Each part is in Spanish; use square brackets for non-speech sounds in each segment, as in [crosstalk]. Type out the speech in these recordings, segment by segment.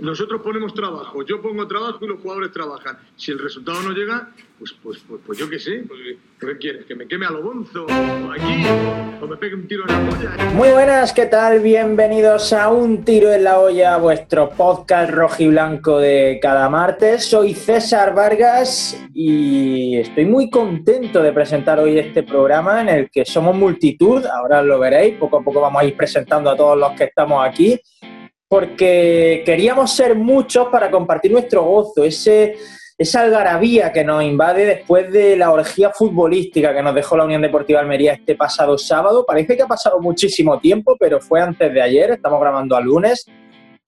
Nosotros ponemos trabajo, yo pongo trabajo y los jugadores trabajan. Si el resultado no llega, pues, pues, pues, pues yo qué sé, pues, ¿qué quieres? ¿Que me queme a lo bonzo? ¿O aquí? ¿O me pegue un tiro en la olla? Muy buenas, ¿qué tal? Bienvenidos a Un Tiro en la Olla, vuestro podcast rojiblanco de cada martes. Soy César Vargas y estoy muy contento de presentar hoy este programa en el que somos multitud, ahora lo veréis, poco a poco vamos a ir presentando a todos los que estamos aquí porque queríamos ser muchos para compartir nuestro gozo, ese, esa algarabía que nos invade después de la orgía futbolística que nos dejó la Unión Deportiva Almería este pasado sábado. Parece que ha pasado muchísimo tiempo, pero fue antes de ayer, estamos grabando a lunes.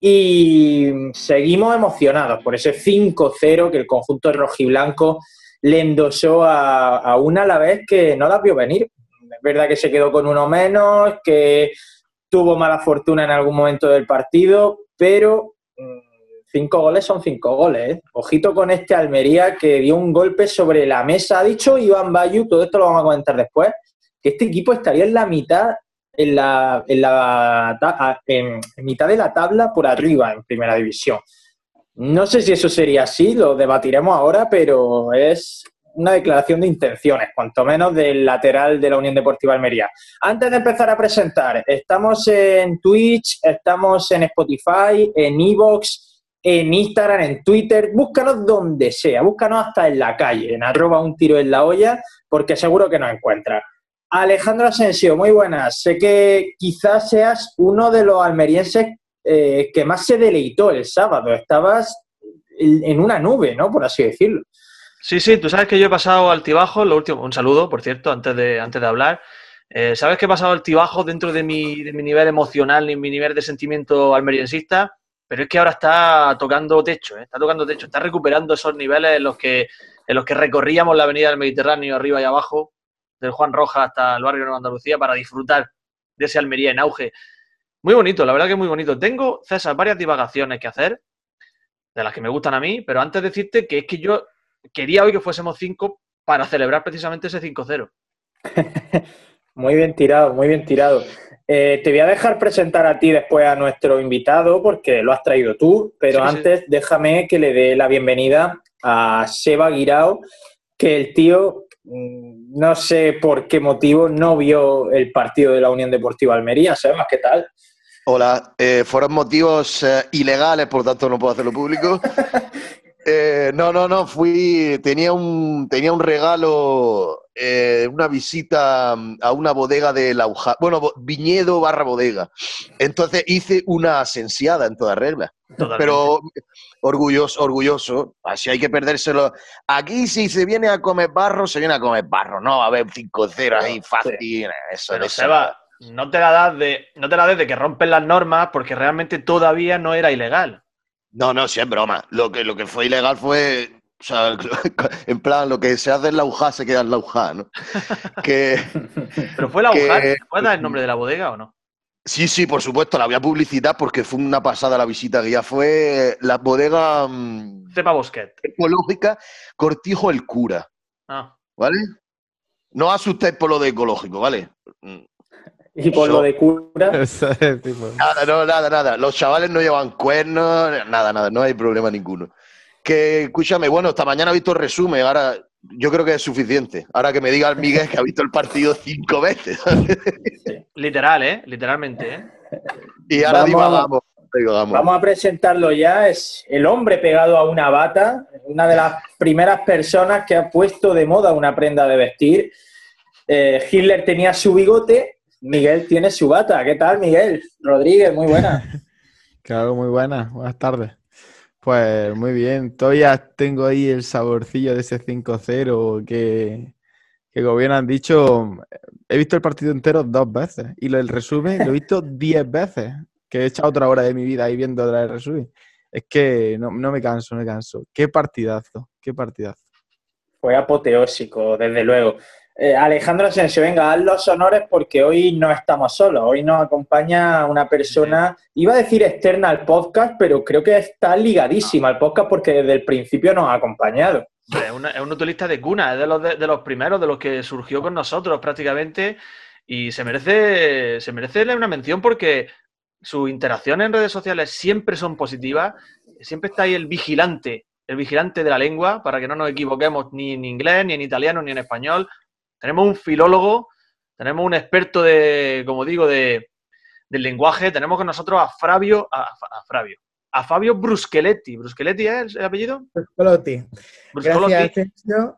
Y seguimos emocionados por ese 5-0 que el conjunto rojiblanco le endosó a, a una a la vez que no la vio venir. Es verdad que se quedó con uno menos, que tuvo mala fortuna en algún momento del partido, pero mm, cinco goles son cinco goles. ¿eh? Ojito con este Almería que dio un golpe sobre la mesa. Ha dicho Iván Bayu, todo esto lo vamos a comentar después, que este equipo estaría en la mitad, en la, en la en mitad de la tabla por arriba en primera división. No sé si eso sería así, lo debatiremos ahora, pero es una declaración de intenciones, cuanto menos del lateral de la Unión Deportiva Almería. Antes de empezar a presentar, estamos en Twitch, estamos en Spotify, en Evox, en Instagram, en Twitter, búscanos donde sea, búscanos hasta en la calle, en arroba un tiro en la olla, porque seguro que nos encuentra. Alejandro Asensio, muy buenas. Sé que quizás seas uno de los almerienses eh, que más se deleitó el sábado. Estabas en una nube, ¿no? Por así decirlo. Sí, sí, tú sabes que yo he pasado altibajos, lo último, un saludo, por cierto, antes de, antes de hablar. Eh, sabes que he pasado altibajos dentro de mi, de mi nivel emocional y mi nivel de sentimiento almeriensista, pero es que ahora está tocando techo, ¿eh? está tocando techo, está recuperando esos niveles en los que, los que recorríamos la avenida del Mediterráneo arriba y abajo, del Juan Roja hasta el barrio de Nueva Andalucía, para disfrutar de ese Almería en auge. Muy bonito, la verdad que muy bonito. Tengo, César, varias divagaciones que hacer, de las que me gustan a mí, pero antes de decirte que es que yo quería hoy que fuésemos cinco para celebrar precisamente ese 5-0. [laughs] muy bien tirado, muy bien tirado. Eh, te voy a dejar presentar a ti después a nuestro invitado porque lo has traído tú, pero antes déjame que le dé la bienvenida a Seba Guirao, que el tío, mm, no sé por qué motivo, no vio el partido de la Unión Deportiva Almería. Seba, ¿qué tal? Hola, eh, fueron motivos eh, ilegales, por tanto no puedo hacerlo público. [laughs] Eh, no, no, no, fui, tenía un, tenía un regalo, eh, una visita a una bodega de Lauja, bueno, viñedo barra bodega. Entonces hice una asensiada en toda regla. Pero orgulloso, orgulloso, así hay que perdérselo. Aquí si se viene a comer barro, se viene a comer barro, no a ver 5-0 ahí fácil. Eso, Pero Seba, no te la das de, no te la des de que rompen las normas porque realmente todavía no era ilegal. No, no, sí, es broma. Lo que, lo que fue ilegal fue. O sea, [laughs] en plan, lo que se hace en la UJA se queda en la UJA, ¿no? [laughs] Que, ¿Pero fue la UJA? ¿Puedes dar el nombre de la bodega o no? Sí, sí, por supuesto, la voy a publicitar porque fue una pasada la visita que ya fue la bodega. Cepa Bosquet. Ecológica Cortijo el Cura. Ah. ¿Vale? No asustéis por lo de ecológico, ¿vale? Y por lo de cura. [laughs] nada, no, nada, nada. Los chavales no llevan cuernos, nada, nada, no hay problema ninguno. Que escúchame, bueno, esta mañana he visto el resumen, ahora yo creo que es suficiente. Ahora que me diga el Miguel que ha visto el partido cinco veces. Literal, ¿eh? Literalmente, ¿eh? Y ahora vamos, Vamos a presentarlo ya. Es el hombre pegado a una bata, una de las primeras personas que ha puesto de moda una prenda de vestir. Eh, Hitler tenía su bigote Miguel tiene su bata. ¿Qué tal, Miguel? Rodríguez, muy buena. [laughs] claro, muy buena. Buenas tardes. Pues muy bien. Todavía tengo ahí el saborcillo de ese 5-0 que, que, como bien han dicho, he visto el partido entero dos veces y el resumen lo he visto [laughs] diez veces, que he echado otra hora de mi vida ahí viendo el resumen. Es que no, no me canso, no me canso. Qué partidazo, qué partidazo. Fue apoteósico, desde luego. Eh, Alejandro Asensio, venga, haz los honores porque hoy no estamos solos. Hoy nos acompaña una persona, iba a decir externa al podcast, pero creo que está ligadísima al podcast porque desde el principio nos ha acompañado. Es, un utilista de cuna, es de los, de, los primeros, de los que surgió con nosotros prácticamente. Y se merece, se merece una mención porque sus interacciones en redes sociales siempre son positivas, siempre está ahí el vigilante, el vigilante de la lengua, para que no nos equivoquemos ni en inglés, ni en italiano, ni en español. Tenemos un filólogo, tenemos un experto de, como digo, de, del lenguaje, tenemos con nosotros a Fabio, a, a Fabio, a Fabio Bruscheletti. ¿Bruscheletti es el apellido? Bruscheletti. Gracias, Sergio.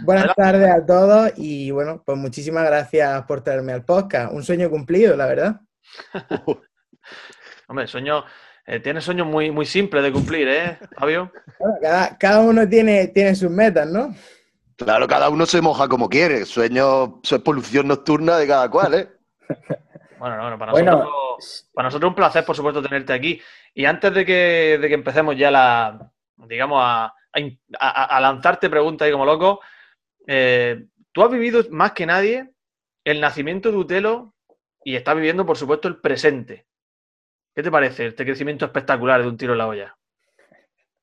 Buenas tardes a todos y bueno, pues muchísimas gracias por traerme al podcast. Un sueño cumplido, la verdad. [laughs] Hombre, sueño, eh, tiene sueños muy, muy simples de cumplir, ¿eh, Fabio? cada, uno tiene, tiene sus metas, ¿no? Claro, cada uno se moja como quiere. Sueño, es polución nocturna de cada cual, ¿eh? [laughs] Bueno, bueno, para, Nosotros, para nosotros un placer, por supuesto, tenerte aquí. Y antes de que, de que empecemos ya la, digamos, a, a, lanzarte preguntas ahí como loco. Eh, tú has vivido más que nadie el nacimiento de Utelo y estás viviendo, por supuesto, el presente. ¿Qué te parece este crecimiento espectacular de un tiro en la olla?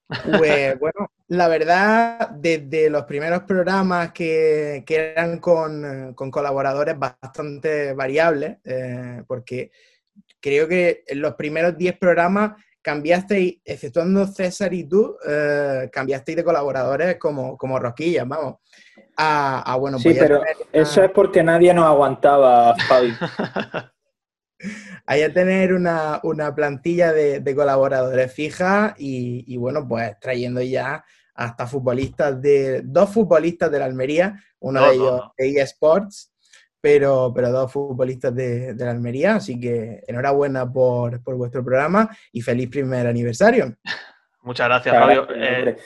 Pues [laughs] bueno, la verdad, desde los primeros programas que, eran con, colaboradores bastante variables, eh, porque creo que en los primeros 10 programas cambiasteis, exceptuando César y tú, eh, cambiasteis de colaboradores como, como rosquillas, vamos. A, bueno, sí, pero eso es porque nadie nos aguantaba, Fabi. [laughs] [laughs] Hay a tener una, plantilla de, colaboradores fija y, bueno, pues trayendo ya hasta futbolistas de, dos futbolistas de la Almería, uno de ellos de eSports pero, pero dos futbolistas de, la Almería, así que enhorabuena por, vuestro programa y feliz primer aniversario. [laughs] Muchas gracias, Fabio. Eh,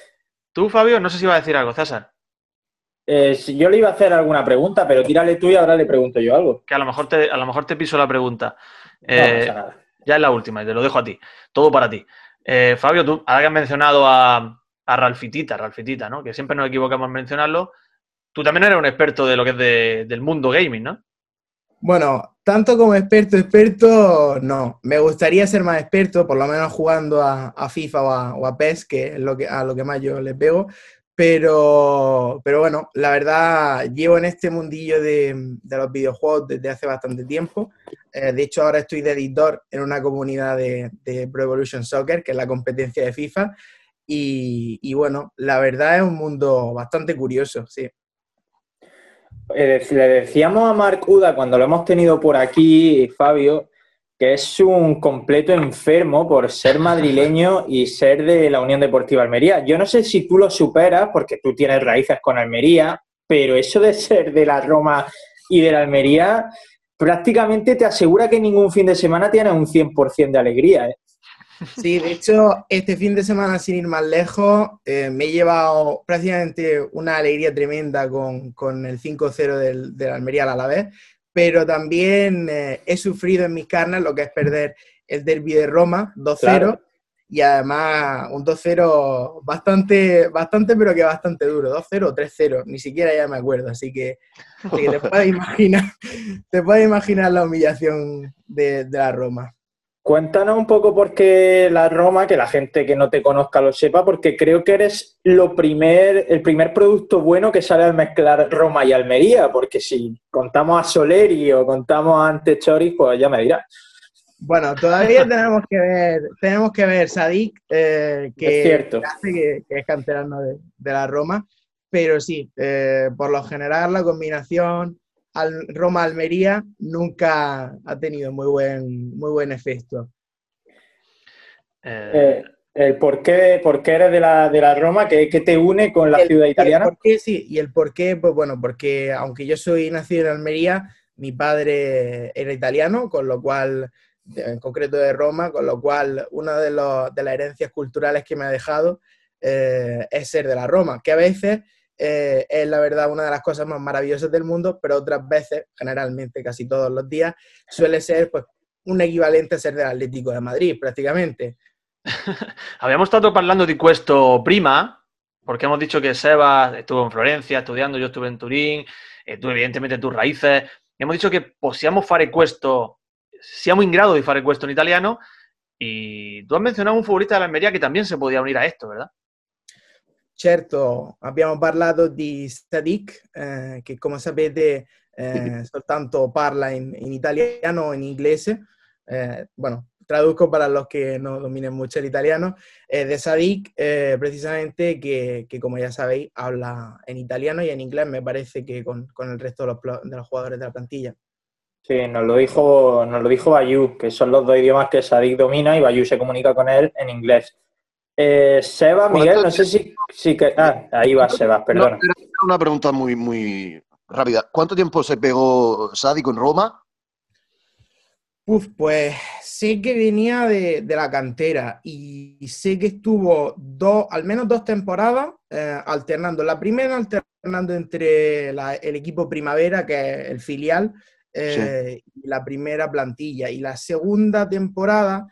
tú, Fabio, no sé si iba a decir algo, César. Eh, yo le iba a hacer alguna pregunta, pero tírale tú y ahora le pregunto yo algo. Que a lo mejor te, a lo mejor te piso la pregunta. Eh, ya es la última y te lo dejo a ti. Todo para ti. Fabio, tú, ahora que has mencionado a, a Ralfitita, Ralfitita, ¿no? Que siempre nos equivocamos en mencionarlo. Tú también eres un experto de lo que es del mundo gaming, ¿no? Bueno, tanto como experto, experto, no. Me gustaría ser más experto, por lo menos jugando a, FIFA o a, PES, que es lo que, a lo que más yo les pego. Pero, pero bueno, la verdad, llevo en este mundillo de, los videojuegos desde hace bastante tiempo. Eh, de hecho, ahora estoy de editor en una comunidad de, de Pro Evolution Soccer, que es la competencia de FIFA. Y, y bueno, la verdad es un mundo bastante curioso, sí. Eh, le decíamos a Marc Uda cuando lo hemos tenido por aquí, Fabio, que es un completo enfermo por ser [laughs] madrileño y ser de la Unión Deportiva Almería. Yo no sé si tú lo superas, porque tú tienes raíces con Almería, pero eso de ser de la Roma y de la Almería prácticamente te asegura que ningún fin de semana tienes un 100% de alegría. ¿eh? Sí, de hecho, este fin de semana, sin ir más lejos, eh, me he llevado prácticamente una alegría tremenda con, el 5-0 del, del, Almería al Alavés, pero también eh, he sufrido en mis carnes lo que es perder el derby de Roma 2-0 y además un 2-0 bastante, bastante, pero que bastante duro, 2-0 o 3-0, ni siquiera ya me acuerdo, así que, te puedes [laughs] imaginar, te puedes imaginar la humillación de, de la Roma. Cuéntanos un poco por qué la Roma, que la gente que no te conozca lo sepa, porque creo que eres lo primer, el primer producto bueno que sale al mezclar Roma y Almería, porque si contamos a Soleri o contamos a Antechori, pues ya me dirás. Bueno, todavía tenemos que ver, tenemos que ver Sadik, eh, que, es cierto. que, es canterano de, la Roma, pero sí, eh, por lo general la combinación Roma-Almería nunca ha tenido muy buen, muy buen efecto. Eh, el por qué, por qué eres de la, de la Roma, ¿Qué, te une con la ciudad italiana? por qué, sí, y el por qué, pues bueno, porque aunque yo soy nacido en Almería, mi padre era italiano, con lo cual, en concreto de Roma, con lo cual una de, de las herencias culturales que me ha dejado eh, es ser de la Roma, que a veces eh, es la verdad una de las cosas más maravillosas del mundo, pero otras veces, generalmente casi todos los días, suele ser pues, un equivalente a ser del Atlético de Madrid, prácticamente. [laughs] Habíamos estado hablando de questo prima, porque hemos dicho que Seba estuvo en Florencia estudiando, yo estuve en Turín, eh, tú evidentemente tus raíces. Hemos dicho que possiamo fare questo, siamo in grado di fare questo en italiano, y tú has mencionado un futbolista de la Almería que también se podía unir a esto, ¿verdad? Certo, abbiamo parlato di Sadik, eh, che come sapete eh, soltanto parla in, in italiano o in inglese. Eh, bueno, traduzco para los que no dominen mucho el italiano, eh, de Sadik, eh, precisamente, que, que, como ya sabéis, habla en italiano y en inglés, me parece que con, con el resto de los, de los, jugadores de la plantilla. Sí, nos lo dijo, nos lo dijo Bayu, que son los dos idiomas que Sadik domina y Bayu se comunica con él en inglés. Eh, Seba, Miguel, no sé si, si que... Ah, ahí va Seba, perdona. No, una pregunta muy, muy rápida. ¿Cuánto tiempo se pegó Sadik en Roma? Uf, pues sé que venía de, de, la cantera y sé que estuvo dos, al menos dos temporadas eh, alternando. La primera alternando entre la, el equipo primavera, que es el filial, eh, sí. y la primera plantilla. Y la segunda temporada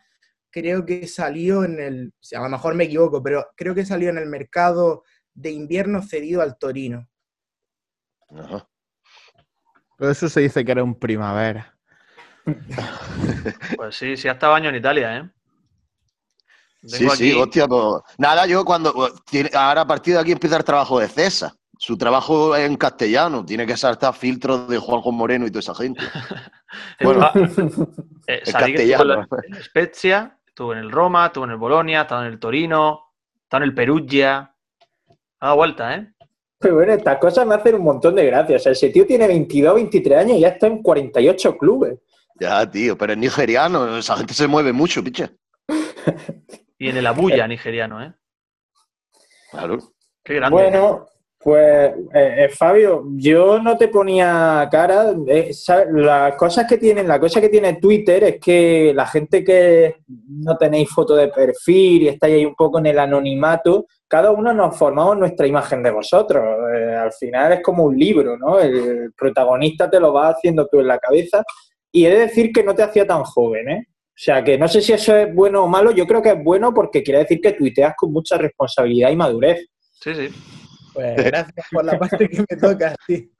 creo que salió en el, o sea, a lo mejor me equivoco, pero creo que salió en el mercado de invierno cedido al Torino. Ajá. Pero eso se dice que era un primavera. [laughs] Pues sí, sí ha estado año en Italia, ¿eh? Sí, aquí... sí, hostia, pues nada, yo cuando ahora a partir de aquí empieza el trabajo de César. Su trabajo es en castellano, tiene que saltar filtros de Juanjo Moreno y toda esa gente. [laughs] bueno, [laughs] eh, en castellano. En Spezia, estuvo en el Roma, estuvo en el Bolonia, estado en el Torino, estado en el Perugia. Ha dado vuelta, ¿eh? Pero bueno, estas cosas me hacen un montón de gracias. O sea, ese tío tiene 22, 23 años y ya está en 48 clubes. Ya, tío, pero es nigeriano, esa gente se mueve mucho, piche. y en el Abuya nigeriano, ¿eh? Claro. Qué grande. Bueno, pues eh, eh, Fabio, yo no te ponía cara. Eh, las cosas que tienen, la cosa que tiene Twitter es que la gente que no tenéis foto de perfil y estáis ahí un poco en el anonimato, cada uno nos formamos nuestra imagen de vosotros. Eh, al final es como un libro, ¿no? El protagonista te lo va haciendo tú en la cabeza y he de decir que no te hacía tan joven, ¿eh? O sea, que no sé si eso es bueno o malo, yo creo que es bueno porque quiere decir que tuiteas con mucha responsabilidad y madurez. Sí, sí. Pues gracias por la [laughs] parte que me toca, sí.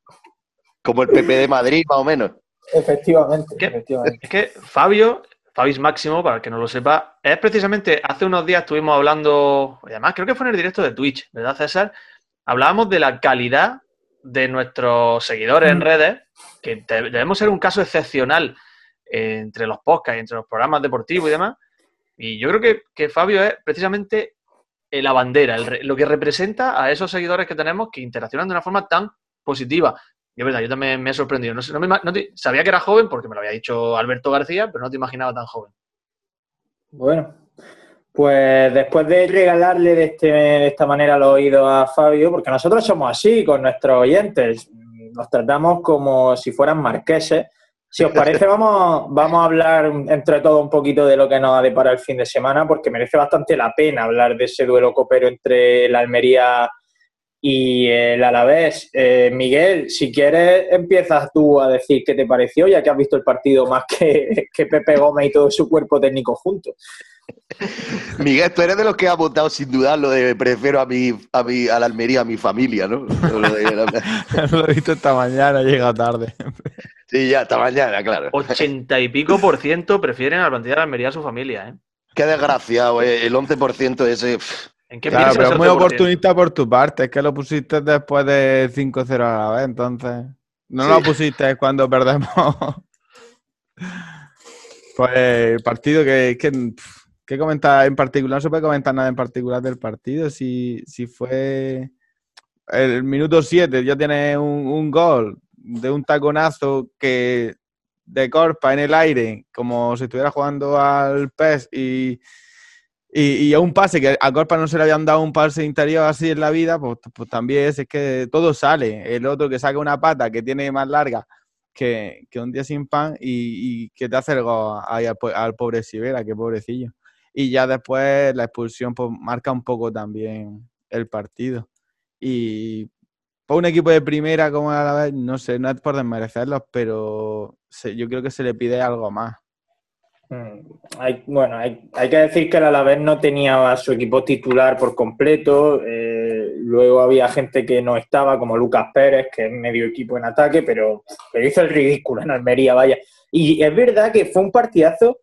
Como el PP de Madrid, más o menos. Efectivamente, es que, efectivamente. Es que Fabio, Fabis Máximo, para el que no lo sepa, es precisamente, hace unos días estuvimos hablando, además creo que fue en el directo de Twitch, ¿verdad, César? Hablábamos de la calidad de nuestros seguidores en redes, que debemos ser un caso excepcional entre los podcasts, entre los programas deportivos y demás. Y yo creo que, que Fabio es precisamente la bandera, lo que representa a esos seguidores que tenemos que interaccionan de una forma tan positiva. Y es verdad, yo también me he sorprendido. No, no, me, no sabía que era joven porque me lo había dicho Alberto García, pero no te imaginaba tan joven. Bueno, pues después de regalarle de, este, de esta manera los oídos a Fabio, porque nosotros somos así con nuestros oyentes, nos tratamos como si fueran marqueses. Si os parece, [laughs] vamos, vamos a hablar entre todos un poquito de lo que nos ha deparado el fin de semana, porque merece bastante la pena hablar de ese duelo copero entre la Almería y el Alavés. Eh, Miguel, si quieres, empiezas tú a decir qué te pareció, ya que has visto el partido más que, [laughs] que Pepe Gómez y todo su cuerpo técnico juntos. [laughs] Miguel, tú eres de los que ha votado sin dudar lo de prefiero a mi, a mi, a la Almería, a mi familia, ¿no? Lo, de, lo he visto esta mañana, llega tarde. Sí, ya, esta mañana, claro. Ochenta y pico por ciento prefieren a la plantilla de Almería a su familia, ¿eh? Qué desgraciado, eh. el 11% ese... ¿En qué claro, pero es muy oportunista por tu parte, es que lo pusiste después de 5-0 a la vez, entonces... No sí. lo pusiste cuando perdemos. pues el partido que... que ¿Qué comentar en particular? No se puede comentar nada en particular del partido. Si, si fue el minuto 7, ya tiene un, un, gol de un taconazo que de Corpa en el aire, como si estuviera jugando al PES y, y, y, a un pase que a Corpa no se le habían dado un pase interior así en la vida, pues, pues también es, es, que todo sale. El otro que saca una pata que tiene más larga que, que un día sin pan y, y que te hace algo ahí al, al pobre Sibera, que pobrecillo y ya después la expulsión pues, marca un poco también el partido. Y para un equipo de primera como a la vez, no sé, no es por desmerecerlos, pero se, yo creo que se le pide algo más. Hay, bueno, hay, hay, que decir que el Alavés no tenía a su equipo titular por completo. Eh, luego había gente que no estaba, como Lucas Pérez, que es medio equipo en ataque, pero, pero hizo el ridículo en Almería, vaya. Y es verdad que fue un partidazo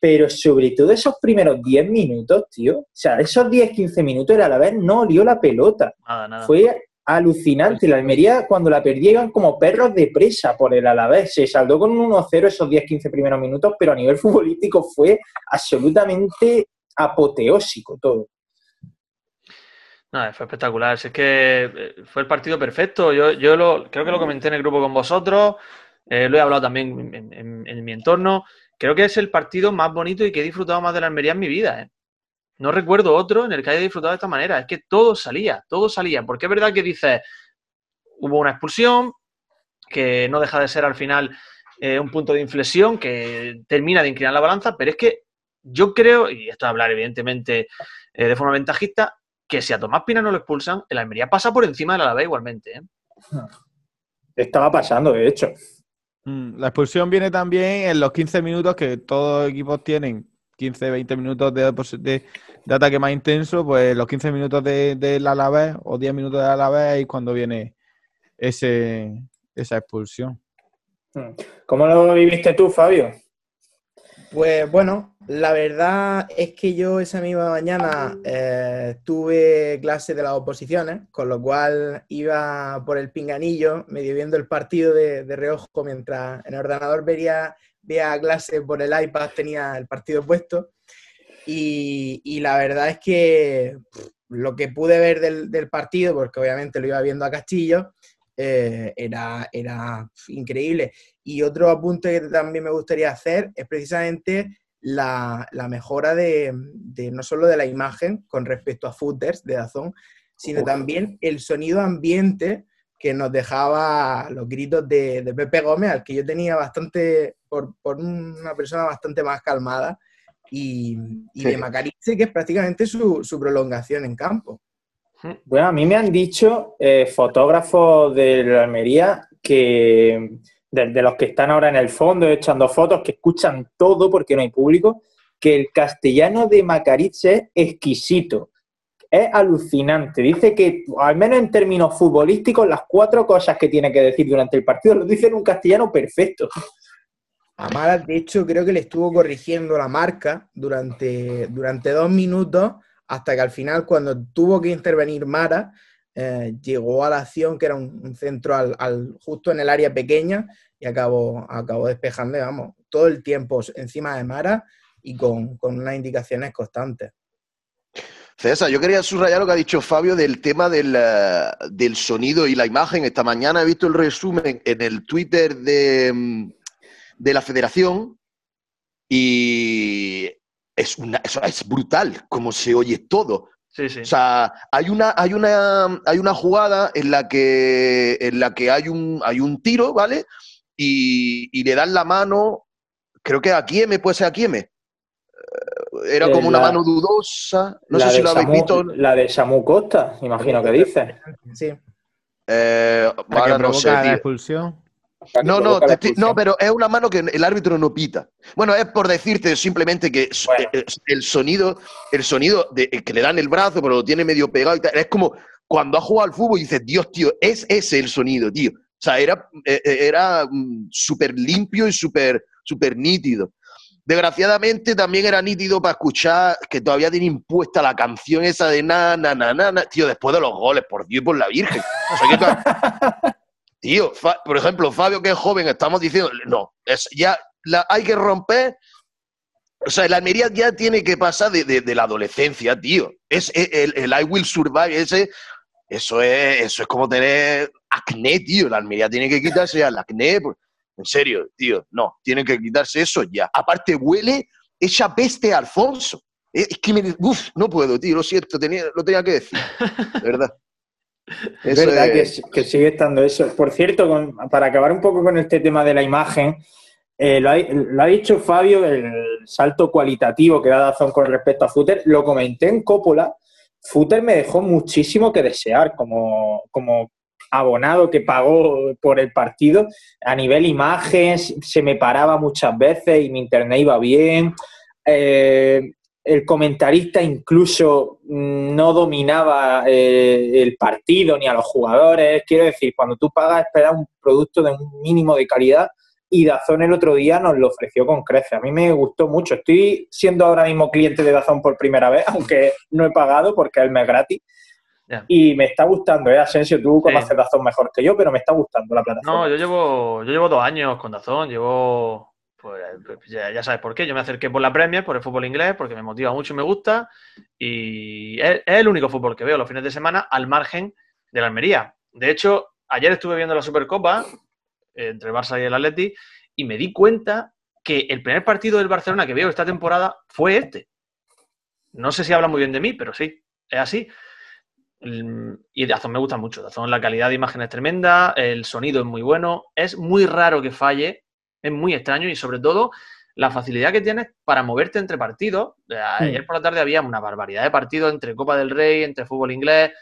pero sobre todo esos primeros 10 minutos, tío, o sea, esos 10, 15 minutos el Alavés no olió la pelota. Nada, nada. Fue alucinante. La Almería, cuando la perdían como perros de presa por el Alavés. Se saldó con un 1-0 esos 10-15 primeros minutos, pero a nivel [laughs] futbolístico fue absolutamente apoteósico todo. No, fue espectacular. es que eh, fue el partido perfecto. Yo, lo, creo que lo comenté en el grupo con vosotros. Eh, lo he hablado también en, mi entorno. Creo que es el partido más bonito y que he disfrutado más de la Almería en mi vida. ¿eh? No recuerdo otro en el que haya disfrutado de esta manera. Es que todo salía, todo salía. Porque es verdad que dices, hubo una expulsión, que no deja de ser al final un punto de inflexión, que termina de inclinar la balanza, pero es que yo creo, y esto es hablar evidentemente de forma ventajista, que si a Tomás Pina no lo expulsan, el Almería pasa por encima de la B igualmente. ¿eh? Estaba pasando, de hecho. Mm, la expulsión viene también en los 15 minutos que todos los equipos tienen 15, 20 minutos de, ataque más intenso, pues los 15 minutos del de, Alavés o 10 minutos del Alavés es cuando viene ese, esa expulsión. Hmm. ¿Cómo lo viviste tú, Fabio? Pues bueno, la verdad es que yo esa misma mañana eh, tuve clase de las oposiciones, con lo cual iba por el pinganillo, medio viendo el partido de, reojo, mientras en el ordenador veía, veía clase por el iPad, tenía el partido puesto. Y, la verdad es que lo que pude ver del, partido, porque obviamente lo iba viendo a Castillo, eh, era, era increíble. Y otro apunte que también me gustaría hacer es precisamente la, mejora de, no solo de la imagen con respecto a footers de Dazón, sino también el sonido ambiente que nos dejaba los gritos de, Pepe Gómez, al que yo tenía bastante, por, una persona bastante más calmada, y, de Macarice, que es prácticamente su, su prolongación en campo. Bueno, a mí me han dicho eh, fotógrafos de la Almería que de, los que están ahora en el fondo echando fotos, que escuchan todo porque no hay público, que el castellano de Macariz es exquisito. Es alucinante. Dice que, al menos en términos futbolísticos, las cuatro cosas que tiene que decir durante el partido lo dice en un castellano perfecto. Amara, de hecho, creo que le estuvo corrigiendo la marca durante, durante dos minutos hasta que al final, cuando tuvo que intervenir Mara, eh, llegó a la acción, que era un, centro al, justo en el área pequeña, y acabó, acabó despejando, vamos, todo el tiempo encima de Mara y con, unas indicaciones constantes. César, yo quería subrayar lo que ha dicho Fabio del tema del, eh, del, sonido y la imagen. Esta mañana he visto el resumen en el Twitter de, mm, de la federación y es, una, es brutal como se oye todo. Sí, sí. O sea, hay una, hay una, hay una jugada en la que, en la que hay, un, hay un tiro, ¿vale? Y, le dan la mano, creo que a Kieme, puede ser a Kieme. Eh, era eh, como una mano dudosa. No sé si lo habéis visto. La de Samu Costa, imagino que dice. Sí. Eh, no sé, la expulsión. No, no, no, pero es una mano que el árbitro no pita. Bueno, es por decirte simplemente que eh, el sonido, el sonido de, eh, que le dan el brazo, pero lo tiene medio pegado y tal, es como cuando ha jugado al fútbol y dices, Dios, tío, es ese el sonido, tío. O sea, era, eh, era mm, súper limpio y súper super nítido. Desgraciadamente también era nítido para escuchar que todavía tiene impuesta la canción esa de na, na, na, na, tío, después de los goles, por Dios y por la Virgen. [laughs] Tío, por ejemplo, Fabio, que es joven, estamos diciendo, no, es, ya la, hay que romper. O sea, la Almería ya tiene que pasar de, la adolescencia, tío. Es el, el, I Will Survive, ese, eso es, eso es como tener acné, tío. La Almería tiene que quitarse el acné. Pues, en serio, tío, no, tiene que quitarse eso ya. Aparte, huele esa peste Alfonso. Es que me, uf, no puedo, tío, lo siento, tenía, lo tenía que decir. De verdad. [laughs] Es verdad Que, sigue estando eso. Por cierto, para acabar un poco con este tema de la imagen, eh, lo, ha, dicho Fabio, el salto cualitativo que da Dazón con respecto a Footer, lo comenté en Coppola. Footer me dejó muchísimo que desear como, como abonado que pagó por el partido. A nivel imagen, se me paraba muchas veces y mi internet iba bien. Eh, el comentarista incluso no dominaba eh, el partido ni a los jugadores. Quiero decir, cuando tú pagas, esperas un producto de un mínimo de calidad y Dazón el otro día nos lo ofreció con creces. A mí me gustó mucho. Estoy siendo ahora mismo cliente de Dazón por primera vez, [laughs] aunque no he pagado porque es mes Y me está gustando, ¿eh? Asensio, tú conoces Dazón mejor que yo, pero me está gustando la plataforma. No, yo llevo, yo llevo dos años con Dazón, llevo, pues ya, sabes por qué, yo me acerqué por la Premier, por el fútbol inglés, porque me motiva mucho y me gusta, y es, el único fútbol que veo los fines de semana al margen de la Almería. De hecho, ayer estuve viendo la Supercopa entre el Barça y el Atleti y me di cuenta que el primer partido del Barcelona que veo esta temporada fue este. No sé si habla muy bien de mí, pero sí, es así. Y Dazón me gusta mucho. Dazón, la calidad de imagen es tremenda, el sonido es muy bueno, es muy raro que falle, es muy extraño y sobre todo la facilidad que tienes para moverte entre partidos. Ayer por la tarde había una barbaridad de partidos entre Copa del Rey, entre fútbol inglés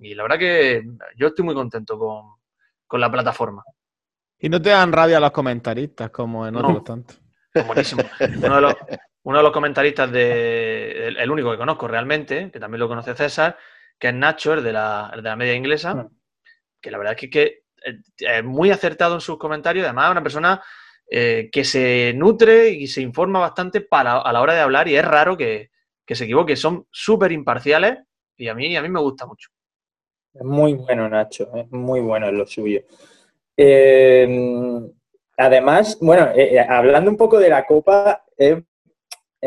y la verdad que yo estoy muy contento con, la plataforma. ¿Y no te dan rabia los comentaristas como en otros tantos? [laughs] Buenísimo. Uno de, los, uno de los comentaristas de el, único que conozco realmente, que también lo conoce César, que es Nacho, el de la, de la media inglesa, que la verdad es que, eh, es muy acertado en sus comentarios, además es una persona eh, que se nutre y se informa bastante para, a la hora de hablar y es raro que, se equivoque, son súper imparciales y a mí, a mí me gusta mucho. Es muy bueno, Nacho, es muy bueno en lo suyo. Eh, además, bueno, hablando un poco de la Copa, es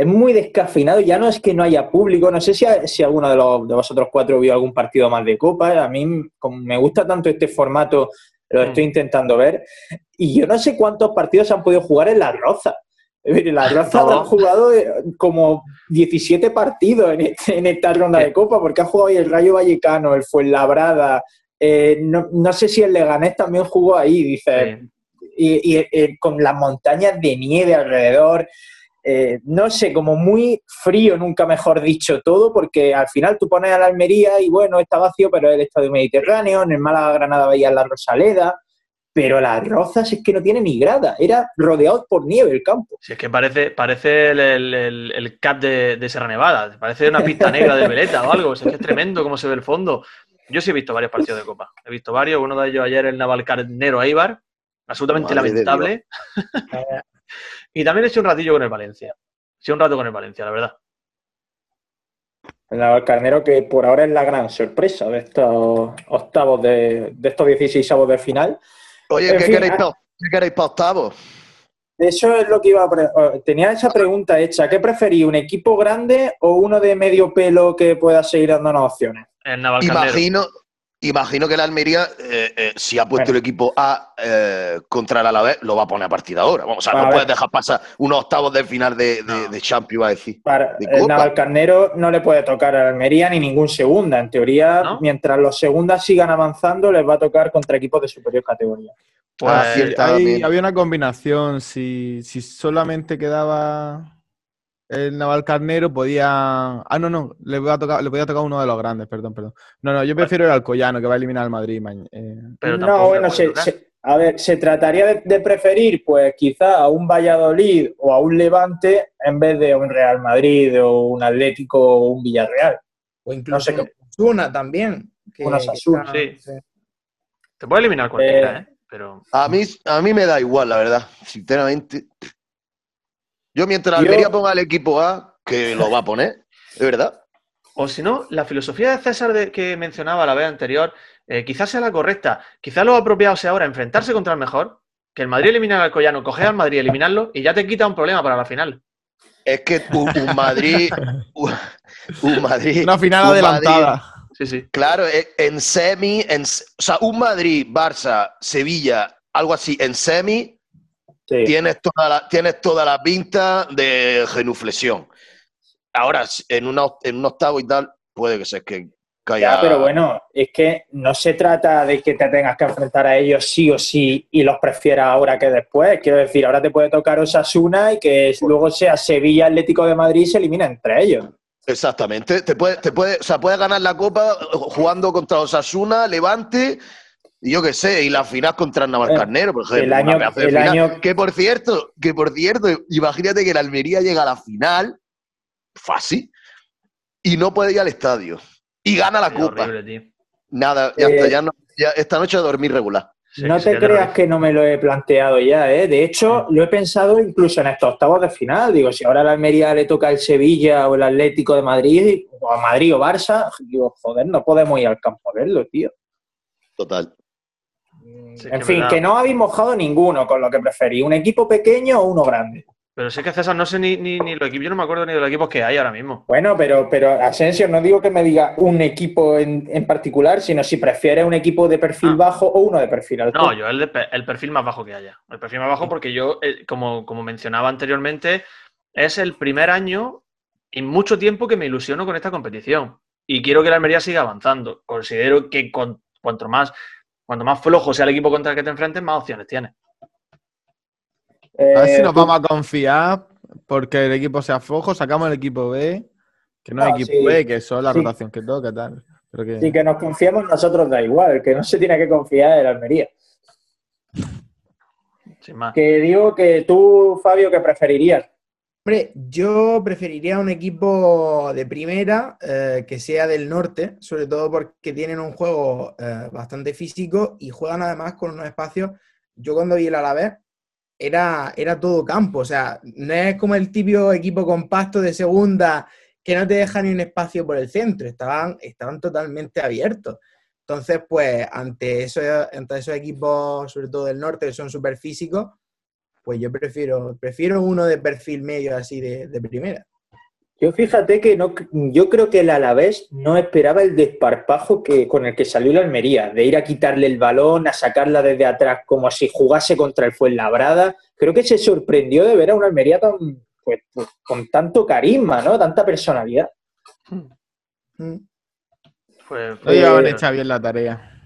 muy descafeinado, ya no es que no haya público, no sé si, si alguno de, los, de vosotros cuatro vio algún partido más de Copa, a mí como me gusta tanto este formato, lo estoy mm. intentando ver, y yo no sé cuántos partidos han podido jugar en La Roza. La Roza han jugado eh, como 17 partidos en, este, en esta ronda de Copa, porque ha jugado ahí el Rayo Vallecano, el Fuenlabrada, eh, no, no, sé si el Leganés también jugó ahí, dice, y, y eh, con las montañas de nieve alrededor. Eh, no sé, como muy frío, nunca mejor dicho todo, porque al final tú pones a la Almería y bueno, está vacío, pero es el estadio mediterráneo, en el Málaga Granada veías la Rosaleda, pero las Rozas es que no tiene ni grada, era rodeado por nieve el campo. Sí, es que parece, parece el, el, cap de, de, Sierra Nevada, parece una pista negra de veleta o algo, es que es tremendo cómo se ve el fondo. Yo sí he visto varios partidos de Copa, he visto varios, uno de ellos ayer el Navalcarnero Eibar, absolutamente lamentable. Y también he hecho un ratillo con el Valencia. He hecho un rato con el Valencia, la verdad. El Carnero que por ahora es la gran sorpresa de estos octavos de, estos 16 avos de final. Oye, ¿qué, queréis para, octavos? Eso es lo que iba a Tenía esa pregunta hecha. ¿Qué preferís, un equipo grande o uno de medio pelo que pueda seguir dándonos opciones? El Imagino, Imagino que la Almería, eh, eh, si ha puesto el equipo A eh, contra el Alavés, lo va a poner a partir de ahora. Vamos, o sea, no puedes dejar pasar unos octavos de final de, de, Champions, a decir. Para, el Navalcarnero no le puede tocar a la Almería ni ningún segunda. En teoría, mientras los segundas sigan avanzando, les va a tocar contra equipos de superior categoría. Pues, había una combinación. Si, si solamente quedaba el Navalcarnero podía. Ah, no, no, le, voy a tocar, le podía tocar uno de los grandes, perdón, perdón. No, no, yo prefiero el Alcoyano, que va a eliminar al Madrid. Eh. Pero no, bueno, a ver, se trataría de, preferir, pues quizá a un Valladolid o a un Levante en vez de un Real Madrid o un Atlético o un Villarreal. O incluso una también. una Sasuna. Sí. Te puede eliminar cualquiera, eh, ¿eh? Pero... A mí, a mí me da igual, la verdad. Sinceramente, yo mientras Almería ponga el equipo A, que lo va a poner, de verdad. O si no, la filosofía de César de, que mencionaba la vez anterior, eh, quizás sea la correcta. Quizás lo apropiado sea ahora enfrentarse contra el mejor, que el Madrid elimine al Collano, coger al Madrid, eliminarlo y ya te quita un problema para la final. Es que un, Madrid. [laughs] Un, Madrid. Una final adelantada. sí, sí. Claro, en semi, en, o sea, un Madrid, Barça, Sevilla, algo así, en semi, Tienes, toda la, tienes toda la pinta de genuflexión. Ahora, en, una, en un octavo y tal, puede que sea que caiga. Ya, pero bueno, es que no se trata de que te tengas que enfrentar a ellos sí o sí y los prefieras ahora que después. Quiero decir, ahora te puede tocar Osasuna y que luego sea Sevilla Atlético de Madrid y se elimina entre ellos. Exactamente. Te puede, te puede, o sea, puedes ganar la Copa jugando contra Osasuna, Levante y yo qué sé, y la final contra el Navalcarnero, por ejemplo. El año, Que por cierto, que por cierto, imagínate que la Almería llega a la final, fácil, y no puede ir al estadio. Y gana la Copa. Nada, ya, está, eh, ya, esta noche a dormir regular. no te creas que no me lo he planteado ya, ¿eh? De hecho, lo he pensado incluso en estos octavos de final. Digo, si ahora a la Almería le toca el Sevilla o el Atlético de Madrid, o a Madrid o Barça, digo, joder, no podemos ir al campo a verlo, tío. Total. Sí, en que fin, que no habéis mojado ninguno con lo que preferís, un equipo pequeño o uno grande. Pero sí que César, no sé ni, ni, ni los equipos, yo no me acuerdo ni de los equipos que hay ahora mismo. Bueno, pero, pero Asensio, no digo que me diga un equipo en, en particular, sino si prefieres un equipo de perfil Ah. bajo o uno de perfil alto. No, yo el, de el perfil más bajo que haya. El perfil más bajo porque yo, eh, como, como mencionaba anteriormente, es el primer año en mucho tiempo que me ilusiono con esta competición. Y quiero que la Almería siga avanzando. Considero que con- cuanto, más, cuanto más flojo sea el equipo contra el que te enfrentes, más opciones tienes. Eh, A ver si nos vamos a confiar porque el equipo sea flojo, sacamos el equipo B, que no es No, equipo sí. B, que son la Sí. rotación que toca, tal. Pero que... Sí, que nos confiemos nosotros da igual, el que no se tiene que confiar en Almería. Sin más. Que digo que tú, Fabio, que preferirías. Hombre, yo preferiría un equipo de primera eh, que sea del norte, sobre todo porque tienen un juego eh, bastante físico y juegan además con unos espacios. Yo cuando vi el Alavés era, era todo campo, o sea, no es como el típico equipo compacto de segunda que no te deja ni un espacio por el centro, estaban, estaban totalmente abiertos. Entonces, pues ante esos, ante esos equipos, sobre todo del norte, que son súper físicos, pues yo prefiero, prefiero uno de perfil medio así de, de primera. Yo fíjate que no, yo creo que el Alavés no esperaba el desparpajo que, con el que salió la Almería, de ir a quitarle el balón, a sacarla desde atrás como si jugase contra el Fuenlabrada. Creo que se sorprendió de ver a una Almería tan, pues, pues, con tanto carisma, ¿no? Tanta personalidad. Mm. Pues, Hoy Eh, han hecho bien la tarea.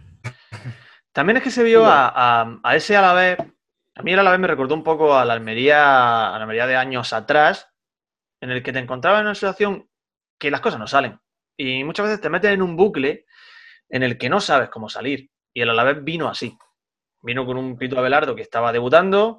También es que se vio a, a- a ese Alavés. A mí el Alavés me recordó un poco a la Almería, a Almería de años atrás, en el que te encontrabas en una situación que las cosas no salen. Y muchas veces te metes en un bucle en el que no sabes cómo salir. Y el Alavés vino así. Vino con un Pito Abelardo que estaba debutando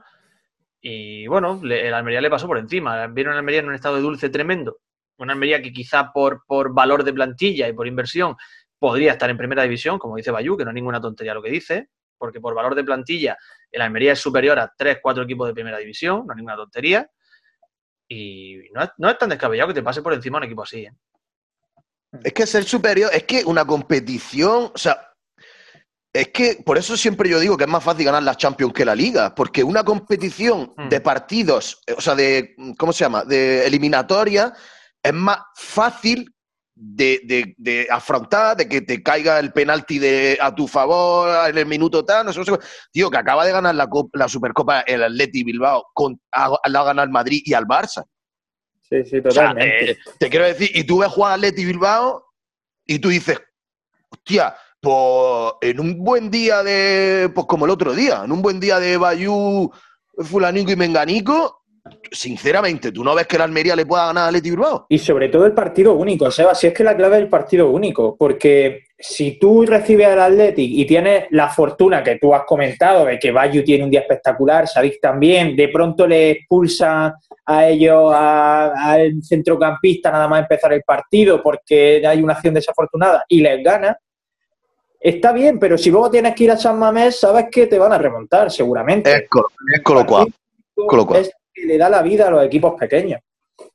y bueno, el Almería le pasó por encima. Vino una Almería en un estado de dulce tremendo. Una Almería que quizá por, por valor de plantilla y por inversión podría estar en primera división, como dice Bayú, que no es ninguna tontería lo que dice, porque por valor de plantilla el Almería es superior a 3, 4 equipos de primera división, no es ninguna tontería. Y no es, no es tan descabellado que te pase por encima un equipo así. ¿eh? Es que ser superior, es que una competición, o sea, es que por eso siempre yo digo que es más fácil ganar la Champions que la Liga, porque una competición Mm. de partidos, o sea, de, ¿cómo se llama? De eliminatoria, es más fácil de, de- de afrontar, de que te caiga el penalti de, a tu favor en el minuto tal, no sé, no sé. Tío, que acaba de ganar la, Cop- la Supercopa el Atleti Bilbao, con, ha, la ha ganado el Madrid y al Barça. Sí, sí, O sea, totalmente. eh, te quiero decir, y tú ves jugar Atleti Bilbao y tú dices, hostia, pues en un buen día de, pues como el otro día, en un buen día de Bayú, Fulanico y Menganico, sinceramente, ¿tú no ves que la Almería le pueda ganar a Atleti Bilbao? Y sobre todo el partido único, Seba, si es que la clave es el partido único, porque si tú recibes al Athletic y tienes la fortuna que tú has comentado de que Bayu tiene un día espectacular, Sadik también, de pronto le expulsa a ellos al centrocampista nada más empezar el partido porque hay una acción desafortunada y les gana, está bien, pero si luego tienes que ir a San Mamés, sabes que te van a remontar seguramente. Es, colo- es colocual. Es le da la vida a los equipos pequeños.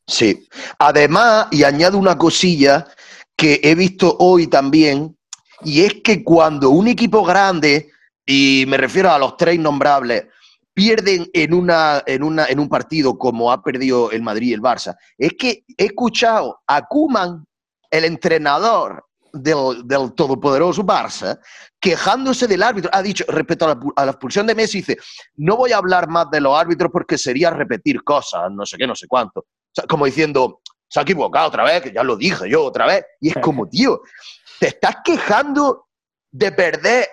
Sí. Además, y añado una cosilla que he visto hoy también, y es que cuando un equipo grande, y me refiero a los tres innombrables, pierden en, una, en, una, en un partido como ha perdido el Madrid y el Barça, es que he escuchado a Kuman, el entrenador del, del todopoderoso Barça, quejándose del árbitro. Ha dicho, respecto a la, pu- a la expulsión de Messi, dice, no voy a hablar más de los árbitros porque sería repetir cosas, no sé qué, no sé cuánto. O sea, como diciendo, se ha equivocado otra vez, que ya lo dije yo otra vez. Y es como, tío, te estás quejando de perder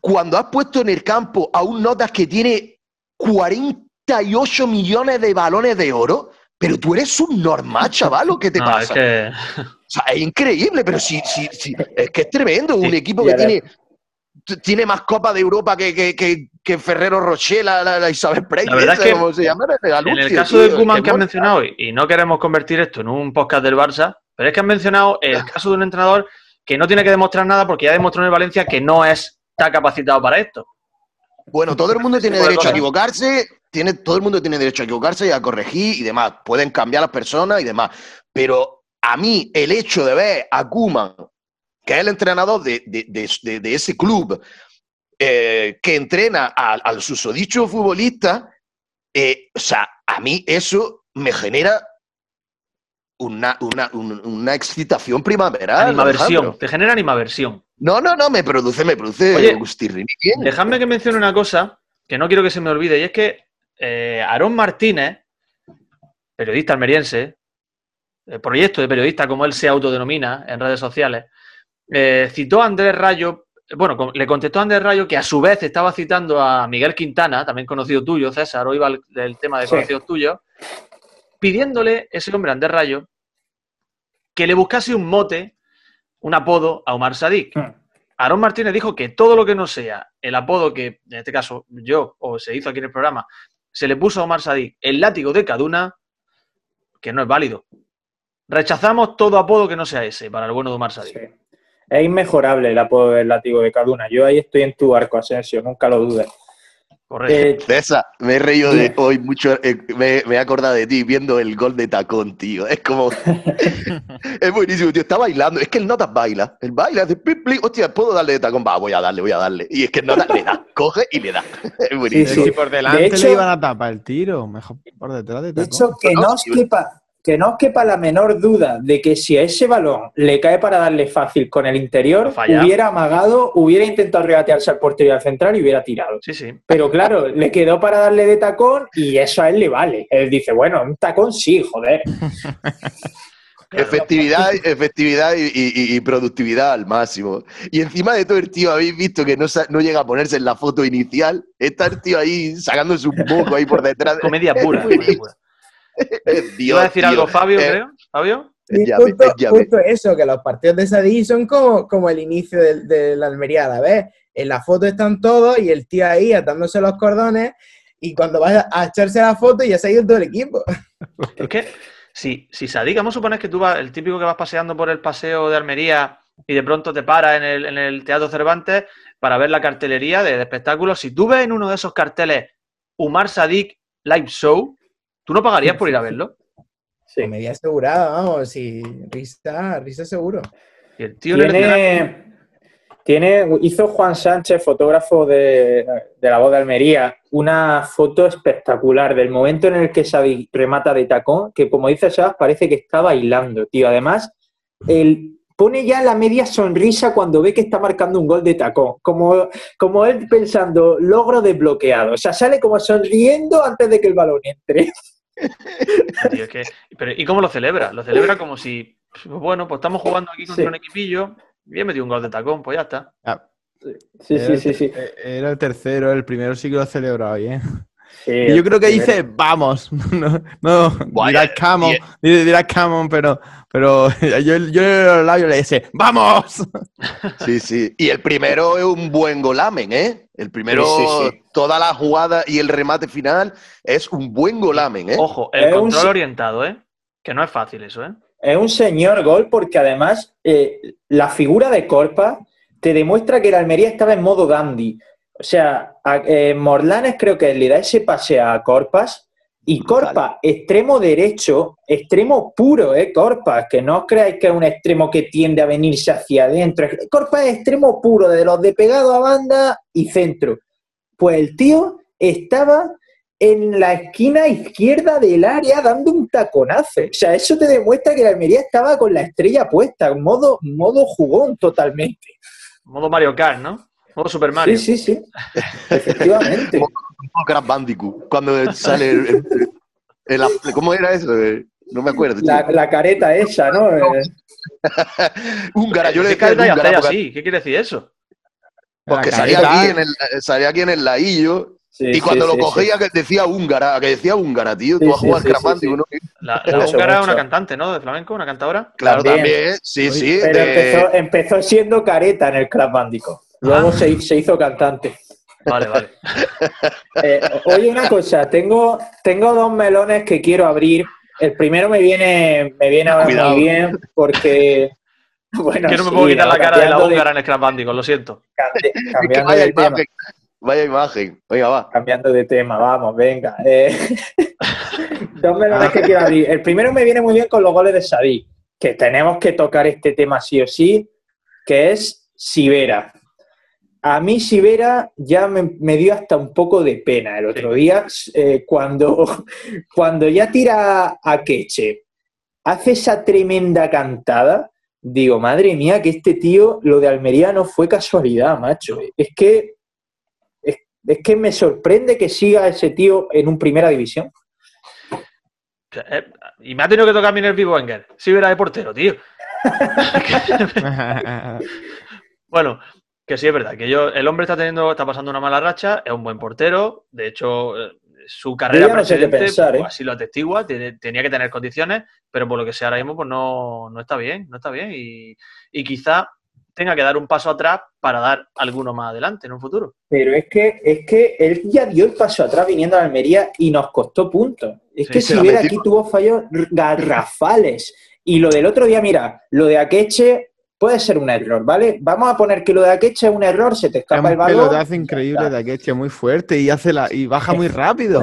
cuando has puesto en el campo a un Notas que tiene 48 millones de balones de oro, pero tú eres un normal, [laughs] chaval, ¿o qué te No, pasa? es que O sea, es increíble, pero sí, sí, sí, es que es tremendo. Un equipo que ahora- tiene, tiene más Copas de Europa que, que, que, que Ferrero Rocher, la, la, la Isabel Preis, La verdad es que ¿cómo se llama? La en el caso de Kuman que has mencionado, y no queremos convertir esto en un podcast del Barça, pero es que han mencionado el caso de un entrenador que no tiene que demostrar nada porque ya demostró en el Valencia que no es está capacitado para esto. Bueno, todo el mundo tiene derecho a equivocarse, tiene, todo el mundo tiene derecho a equivocarse y a corregir y demás. Pueden cambiar las personas y demás. Pero a mí el hecho de ver a Kuman, que es el entrenador de, de- de- de ese club, eh, que entrena al, al susodicho futbolista, eh, o sea, a mí eso me genera una, una, un- una excitación primaveral. Animaversión. Te genera animaversión. No, no, no, me produce, me produce Oye. Dejadme que mencione una cosa que no quiero que se me olvide, y es que eh, Aarón Martínez, periodista almeriense, eh, proyecto de periodista como él se autodenomina en redes sociales, eh, citó a Andrés Rayo, bueno, con- le contestó a Andrés Rayo que a su vez estaba citando a Miguel Quintana, también conocido tuyo, César, hoy va el, el tema de Sí. conocidos tuyos, pidiéndole ese hombre, Andrés Rayo, que le buscase un mote, un apodo a Omar Sadik. Hmm. Aarón Martínez dijo que todo lo que no sea el apodo que, en este caso, yo o se hizo aquí en el programa, se le puso a Omar Sadik el látigo de Caduna, que no es válido. Rechazamos todo apodo que no sea ese para el bueno de Omar Sadik. Sí. Es inmejorable el apodo del látigo de Caduna. Yo ahí estoy en tu barco, Asensio, nunca lo dudes. Correcto. Eh, César, me he reído de hoy mucho, eh, me, me he acordado de ti viendo el gol de tacón, tío. Es como. [laughs] es buenísimo, tío. Está bailando. Es que el Notas baila. El baila, hace plim, plim. Hostia, ¿puedo darle de tacón? Va, voy a darle, voy a darle. Y es que el Notas le da, [laughs] coge y le da. [laughs] Es buenísimo. Sí. Si por delante De hecho- le iban a tapar el tiro, mejor por detrás de De tacón. hecho, que no, os quepa, que no os quepa la menor duda de que si a ese balón le cae para darle fácil con el interior, hubiera amagado, hubiera intentado regatearse al portero y al central y hubiera tirado. Sí, sí. Pero claro, le quedó para darle de tacón y eso a él le vale. Él dice, bueno, un tacón sí, joder. [laughs] Efectividad, efectividad y, y- y productividad al máximo. Y encima de todo, el tío, habéis visto que no, no llega a ponerse en la foto inicial. Está el tío ahí sacándose un poco ahí por detrás. Comedia pura. [laughs] comedia pura. [laughs] Dios, ¿Iba a decir tío. algo Fabio, Eh, creo? ¿Fabio? Y justo, eso, que los partidos de Sadí son como, como el inicio del- de, la Almería a la vez. En la foto están todos y el tío ahí atándose los cordones y cuando vas a echarse la foto ya se ha ido todo el equipo. [laughs] Es que si, si Sadik, vamos a suponer que tú vas, el típico que vas paseando por el paseo de Almería y de pronto te paras en el, en el Teatro Cervantes para ver la cartelería de, de espectáculos. Si tú ves en uno de esos carteles Umar Sadik Live Show, ¿tú no pagarías por ir a verlo? Sí. Comedia asegurada, vamos, y risa, risa seguro. Y el tío Tiene, tiene, hizo Juan Sánchez, fotógrafo de, de la voz de Almería, una foto espectacular del momento en el que Xavi remata de tacón, que como dice Sebas, parece que está bailando, tío. Además, él pone ya la media sonrisa cuando ve que está marcando un gol de tacón, como, como él pensando, logro desbloqueado. O sea, sale como sonriendo antes de que el balón entre. Tío, es que- pero, ¿Y cómo lo celebra? Lo celebra [laughs] como si, pues, bueno, pues estamos jugando aquí contra Sí. un equipillo y he metido un gol de tacón, pues ya está. Ah, Sí, era sí, sí, sí. eh, Era el tercero, el primero sí que lo ha celebrado bien. Sí, Y yo creo que dice, vamos. [laughs] No, no Vaya, dirá come on, y- dirá dirá come on, pero, pero [laughs] yo, yo en los labios le dice, ¡vamos! [laughs] Sí, sí. Y el primero es un buen golamen, ¿eh? El primero, Sí, sí, sí. toda la jugada y el remate final es un buen golamen, ¿eh? Ojo, el Es control orientado, ¿eh? Que no es fácil eso, ¿eh? Es un señor gol porque además eh, la figura de Corpa te demuestra que el Almería estaba en modo dandy. O sea, a- eh, Morlanes creo que le da ese pase a Corpas y Brutal. Corpa, extremo derecho, extremo puro, ¿eh? Corpas, que no os creáis que es un extremo que tiende a venirse hacia adentro. Corpa es extremo puro, de los de pegado a banda y centro. Pues el tío estaba en la esquina izquierda del área dando un taconazo. O sea, eso te demuestra que la Almería estaba con la estrella puesta, en modo, modo jugón totalmente. Modo Mario Kart, ¿no? Modo Super Mario. Sí, sí, sí. Efectivamente. [laughs] Como Crash Bandicoot, cuando sale el, el- el- ¿Cómo era eso? Eh, No me acuerdo. La, la careta esa, ¿no? Eh, [laughs] Húngara, yo le ¿Qué decía careta y húngara hacéis porque, así? ¿Qué quiere decir eso? porque salía, aquí en el, salía aquí en el laillo sí, y cuando sí, lo sí, cogía que decía húngara, que decía húngara, tío. Sí, Tú al Crash sí, Bandicoot, ¿no? La, húngara es una cantante, ¿no? De flamenco, una cantadora. Claro, También. también, sí, sí. Pero de- empezó, empezó siendo careta en el Crash Bandicoot. Luego Ah. se, se hizo cantante. Vale, vale. [laughs] Eh, oye, una cosa, tengo, tengo dos melones que quiero abrir. El primero me viene, me viene ahora Cuidado. muy bien porque. [laughs] Bueno, que no me sí, puedo quitar la cara de la húngara en el Crash Bandicoot, lo siento. cambia- [laughs] Es que cambiando vaya de tema. imagen, vaya imagen. Venga, va. Cambiando de tema, vamos, venga. Eh, dos melones que quiero abrir. El primero me viene muy bien con los goles de Sadí. que tenemos que tocar este tema sí o sí, que es Sibera. A mí Sibera ya me, dio hasta un poco de pena el otro día, eh, cuando, [laughs] cuando ya tira a Queche, hace esa tremenda cantada, digo, madre mía, que este tío, lo de Almería no fue casualidad, macho. Es que, es, que me sorprende que siga ese tío en un primera división. Eh, y me ha tenido que tocar a mí en el vivo Wenger. Sibera de portero, tío. [laughs] [laughs] bueno, que sí es verdad, que yo, el hombre está teniendo, está pasando una mala racha, es un buen portero, de hecho, eh, su carrera precedente pues, ¿eh? así lo atestigua, tenía que tener condiciones, pero por lo que sea ahora mismo, pues no, no está bien, no está bien. Y, y, quizá tenga que dar un paso atrás para dar alguno más adelante en un futuro. Pero es que, es que él ya dio el paso atrás viniendo a Almería y nos costó puntos. Es que si hubiera aquí tuvo fallos garrafales. Y lo del otro día, mira, lo de Akeche puede ser un error, ¿vale? Vamos a poner que lo de Akeche es un error, se te escapa el balón. Lo hace increíble de Akeche, muy fuerte y hace la y baja muy [laughs] rápido.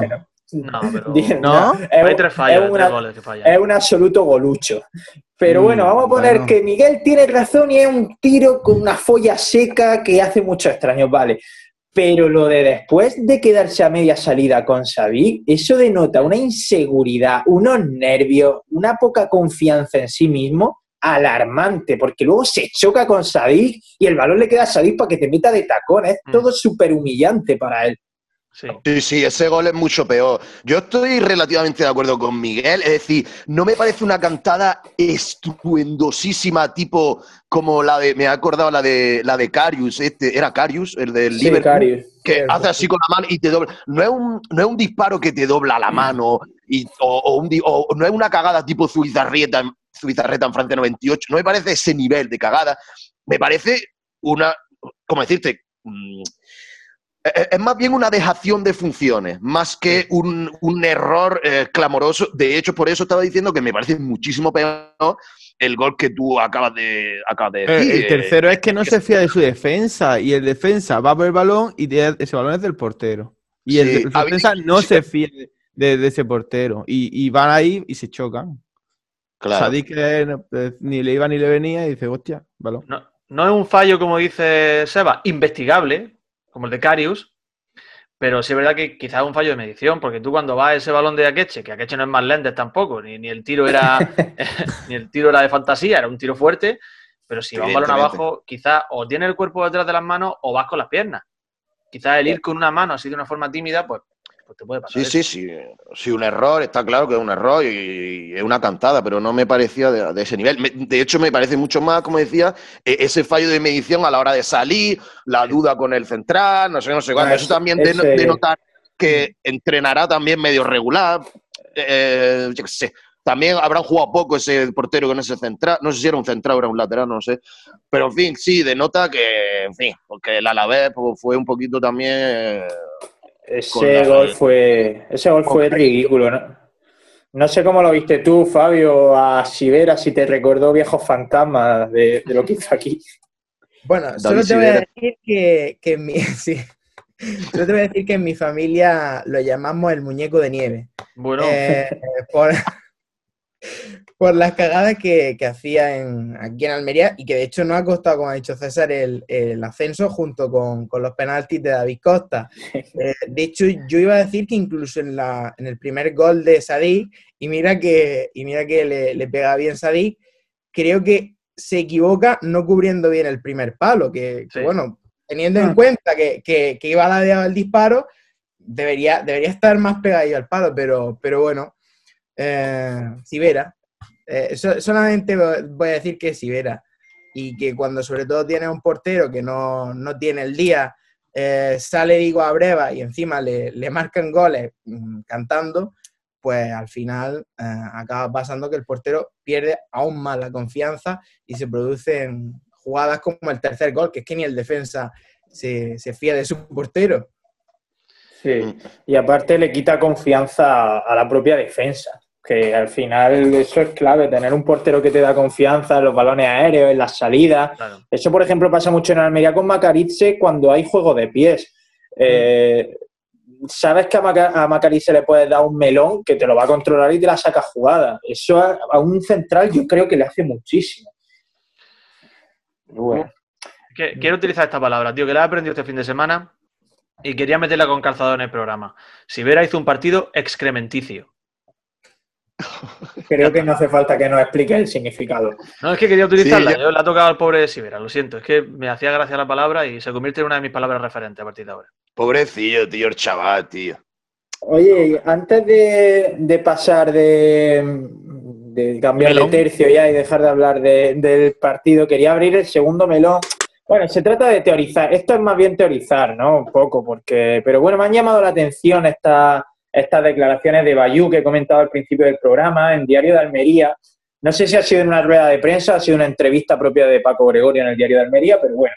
no, [laughs] pero... ¿No? hay tres fallos, es, goles que fallan. es un absoluto golucho. Pero mm, bueno, vamos a poner que Miguel tiene razón y es un tiro con una folla seca que hace mucho extraño, vale. Pero lo de después de quedarse a media salida con Savic, eso denota una inseguridad, unos nervios, una poca confianza en sí mismo alarmante, porque luego se choca con Sadik y el balón le queda a Sadik para que te meta de tacón. Es mm. todo súper humillante para él. Sí. sí. ese gol es mucho peor. Yo estoy relativamente de acuerdo con Miguel, es decir, no me parece una cantada estruendosísima, tipo como la de, me he acordado la de la de Carius, este, era Carius, el del sí, Liverpool, que hace así con la mano y te dobla. No es un, no es un disparo que te dobla la mano y, o, no es una cagada tipo Zuizarrieta Zubizarreta en Francia 98. No me parece ese nivel de cagada. Me parece una, ¿cómo decirte? Mm, e, e, es más bien una dejación de funciones, más que un, error eh, clamoroso. De hecho, por eso estaba diciendo que me parece muchísimo peor el gol que tú acabas de, acabas de eh, decir. El, tercero es que no se fía de su defensa y el defensa va por el balón y ese balón es del portero. Y el, defensa no se fía de, ese portero y, y van ahí y se chocan. Claro. que eh, ni le iba ni le venía y dice, hostia, balón. No, es un fallo, como dice Seba, investigable, como el de Carius, pero sí es verdad que quizás es un fallo de medición, porque tú cuando vas a ese balón de Akeche, que Akeche no es más lentes tampoco, ni, el tiro era [laughs] [laughs] ni el tiro era de fantasía, era un tiro fuerte, pero si va un balón abajo, quizás o tiene el cuerpo detrás de las manos o vas con las piernas. Quizás el ir con una mano así de una forma tímida, pues pues sí, sí, sí. Sí, un error, está claro que es un error y, es una cantada, pero no me parecía de, ese nivel. de hecho, me parece mucho más, como decía, e, ese fallo de medición a la hora de salir, la duda con el central, no sé, no sé cuándo. Eso también de, notar que entrenará también medio regular. Eh, yo qué sé. También habrán jugado poco ese portero con ese central. No sé si era un central o era un lateral, no sé. Pero en fin, sí, denota que, en fin, porque el Alavés pues, fue un poquito también ese gol fue, ese gol fue ridículo, ¿no? No sé cómo lo viste tú, Fabio, a Sibera, si te recordó viejos fantasmas de, lo que hizo aquí. Bueno, solo te voy a decir que, en mi, [laughs] te voy a decir que en mi familia lo llamamos el muñeco de nieve. Bueno. Eh, por [laughs] las cagadas que, hacía en, aquí en Almería y que de hecho no ha costado, como ha dicho César, el, ascenso junto con, los penaltis de David Costa. [laughs] Eh, de hecho, yo iba a decir que incluso en, la, en el primer gol de Sadik, y mira que, y mira que le, pega bien Sadik, creo que se equivoca no cubriendo bien el primer palo, que, bueno, teniendo en ah. cuenta que, iba a dar el disparo, debería, debería estar más pegado al palo, pero, pero bueno, eh, Sibera, eh, solamente voy a decir que es Ibera y que cuando sobre todo tiene un portero que no, tiene el día, eh, sale Digo a Breva y encima le, marcan goles mm, cantando, pues al final eh, acaba pasando que el portero pierde aún más la confianza y se producen jugadas como el tercer gol, que es que ni el defensa se, se fía de su portero. Sí, y aparte le quita confianza a la propia defensa que al final eso es clave, tener un portero que te da confianza en los balones aéreos, en las salidas. Eso, por ejemplo, pasa mucho en Almería con Macarice cuando hay juego de pies. Eh, sabes que a, Macari se le puede dar un melón que te lo va a controlar y te la saca jugada. Eso a, un central yo creo que le hace muchísimo. quiero utilizar esta palabra, tío, que la he aprendido este fin de semana y quería meterla con calzador en el programa. Si Vera hizo un partido excrementicio. Creo que no hace falta que nos explique el significado. No, es que quería utilizarla. yo... le ha tocado al pobre Sibera, lo siento. Es que me hacía gracia la palabra y se convierte en una de mis palabras referentes a partir de ahora. Pobrecillo, tío, el chaval, tío. Oye, antes de, pasar de, de cambiar de tercio ya y dejar de hablar del partido, quería abrir el segundo melón. Bueno, se trata de teorizar. Esto es más bien teorizar, ¿no? Un poco, porque. Pero bueno, me han llamado la atención estas estas declaraciones de Bayú que he comentado al principio del programa en Diario de Almería. No sé si ha sido en una rueda de prensa, ha sido una entrevista propia de Paco Gregorio en el Diario de Almería, pero bueno.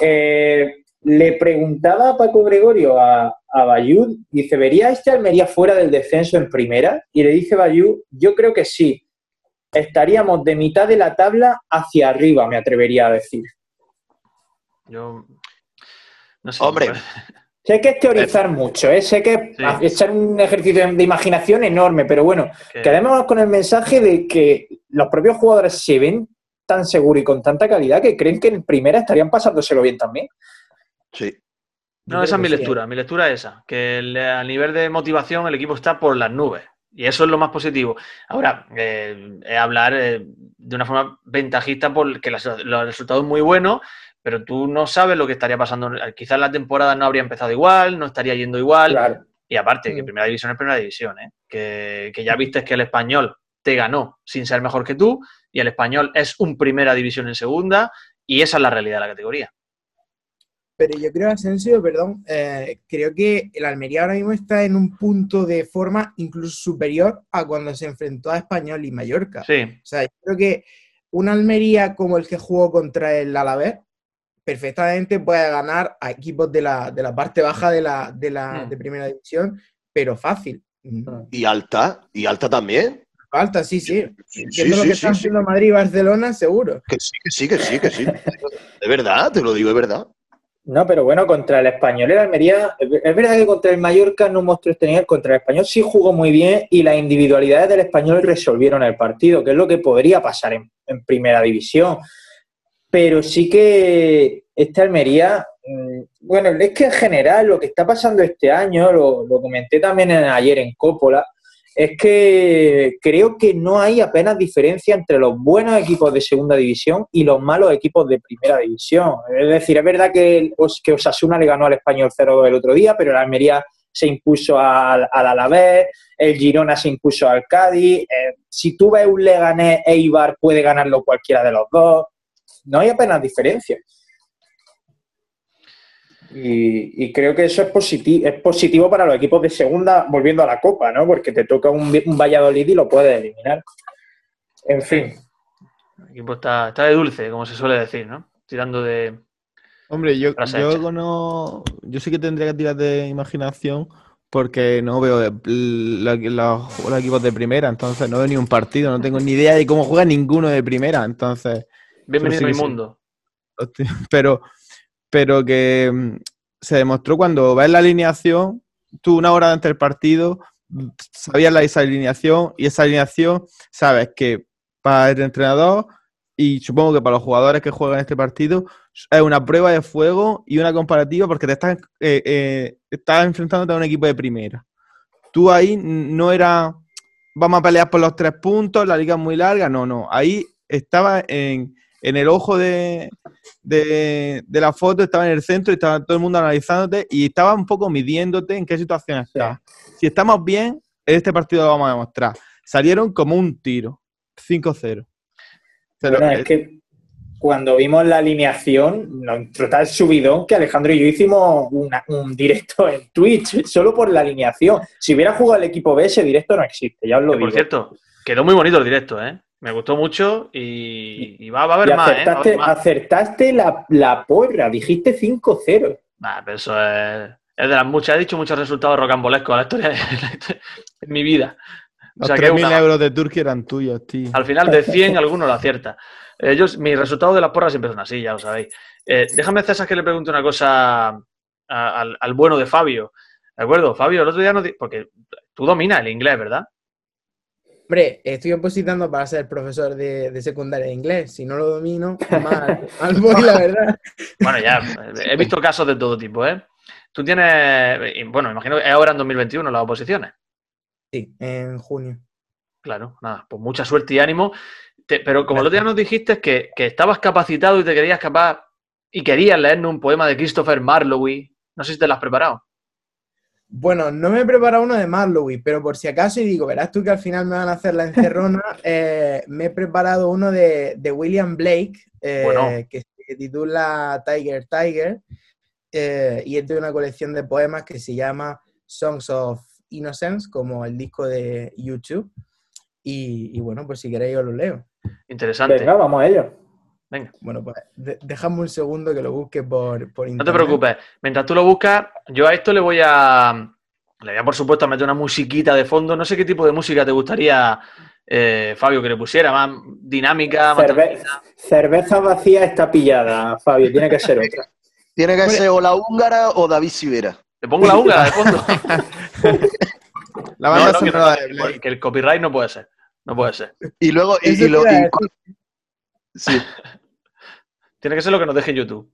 Eh, le preguntaba a Paco Gregorio a, a Bayú, dice, ¿vería este Almería fuera del descenso en primera? Y le dice Bayú, yo creo que sí. Estaríamos de mitad de la tabla hacia arriba, me atrevería a decir. Yo no sé. Hombre, Sé que es teorizar mucho, ¿eh? sé que es echar un ejercicio de imaginación enorme, pero bueno, quedémonos con el mensaje de que los propios jugadores se ven tan seguros y con tanta calidad que creen que en primera estarían pasándoselo bien también. Sí. No, esa es mi lectura, mi lectura es esa, que a nivel de motivación el equipo está por las nubes y eso es lo más positivo. Ahora, eh, hablar eh, de una forma ventajista porque los resultados muy buenos pero tú no sabes lo que estaría pasando. Quizás la temporada no habría empezado igual, no estaría yendo igual. Y aparte, que mm. primera división es primera división, ¿eh? que, ya viste que el español te ganó sin ser mejor que tú, y el español es un primera división en segunda, y esa es la realidad de la categoría. Pero yo creo, Asensio, perdón, eh, creo que el Almería ahora mismo está en un punto de forma incluso superior a cuando se enfrentó a Español y Mallorca. Sí. O sea, yo creo que un Almería como el que jugó contra el Alavés, perfectamente puede ganar a equipos de la, de la parte baja de la, de la de primera división, pero fácil. ¿Y alta? ¿Y alta también? Alta, sí, sí. sí, lo que están haciendo Madrid y Barcelona, seguro. Que sí, que sí, que sí, que sí. De verdad, te lo digo, de verdad. No, pero bueno, contra el Español el Almería, es verdad que contra el Mallorca no mostró este nivel, contra el Español sí jugó muy bien y las individualidades del Español resolvieron el partido, que es lo que podría pasar en, en primera división pero sí que esta Almería, mm, bueno, es que en general lo que está pasando este año, lo, comenté también ayer en Coppola, es que creo que no hay apenas diferencia entre los buenos equipos de segunda división y los malos equipos de primera división. Es decir, es verdad que, que Osasuna le ganó al Español 0 el otro día, pero la Almería se impuso al, Alavés, el Girona se impuso al Cádiz. Eh, si tú ves un Leganés Eibar, puede ganarlo cualquiera de los dos no hay apenas diferencia. Y, creo que eso es positivo, es positivo para los equipos de segunda volviendo a la Copa, ¿no? Porque te toca un, Valladolid y lo puedes eliminar. En fin. El equipo está, de dulce, como se suele decir, ¿no? Tirando de. Hombre, yo, yo no. Yo sí que tendría que tirar de imaginación porque no veo los equipos de primera, entonces no veo ni un partido, no tengo ni idea de cómo juega ninguno de primera, entonces Bienvenido a mi mundo. Pero, pero que mm, se demostró cuando ves la alineación, tú una hora antes del partido sabías la, esa alineación y esa alineación sabes que para el entrenador y supongo que para los jugadores que juegan este partido es una prueba de fuego y una comparativa porque te estás, eh, eh, estás enfrentándote a un equipo de primera. Tú ahí no era vamos a pelear por los tres puntos, la liga es muy larga, no, no. Ahí estaba en, en el ojo de, la foto, estaba en el centro y estaba todo el mundo analizándote y estaba un poco midiéndote en qué situación estás. Si estamos bien, en este partido lo vamos a demostrar. Salieron como un tiro, 5-0. Bueno, es que cuando vimos la alineación, nos total subidón que Alejandro y yo hicimos un directo en Twitch solo por la alineación. Si hubiera jugado el equipo B, ese directo no existe, ya os lo digo. Por cierto, quedó muy bonito el directo, ¿eh? Me gustó mucho y, va, a haber más, ¿eh? Acertaste la, porra, dijiste 5-0. pero eso es, es, de las muchas. He dicho muchos resultados rocambolescos a la historia de, [laughs] en mi vida. Los o 3.000 euros de Turquía eran tuyos, tío. Al final de [laughs] 100 alguno lo acierta. Ellos, mis resultados de las porras siempre son así, ya lo sabéis. Eh, déjame, César, que le pregunte una cosa al, bueno de Fabio. ¿De acuerdo? Fabio, el otro día no... Porque tú dominas el inglés, ¿verdad? Hombre, estoy opositando para ser profesor de, secundaria de inglés. Si no lo domino, mal, [laughs] mal voy, la verdad. Bueno, ya, he visto casos de todo tipo, ¿eh? Tú tienes, bueno, imagino que es ahora en 2021 las oposiciones. Sí, en junio. Claro, nada, pues mucha suerte y ánimo. pero como el otro día nos dijiste que, que estabas capacitado y te querías capaz y querías leernos un poema de Christopher Marlowe, no sé si te lo has preparado. Bueno, no me he preparado uno de Marlowe, pero por si acaso, y digo, verás tú que al final me van a hacer la encerrona, [laughs] eh, me he preparado uno de, William Blake, eh, que se titula Tiger Tiger, eh, y es de una colección de poemas que se llama Songs of Innocence, como el disco de YouTube. Y, bueno, pues si queréis os lo leo. Interesante. Venga, vamos a ello. Venga. Bueno, pues dejadme un segundo que lo busque por, por internet. No te preocupes. Mientras tú lo buscas, yo a esto le voy a. Le voy a, por supuesto, meter una musiquita de fondo. No sé qué tipo de música te gustaría, eh, Fabio, que le pusiera. Más dinámica, más. cerveza vacía está pillada, Fabio. Tiene que ser otra. [laughs] Tiene que ser o la húngara o David Sivera. Te pongo la húngara de fondo. [laughs] la banda no, que, el copyright no puede ser. No puede ser. Y luego. Y, sí. [laughs] Tiene que ser lo que nos deje YouTube.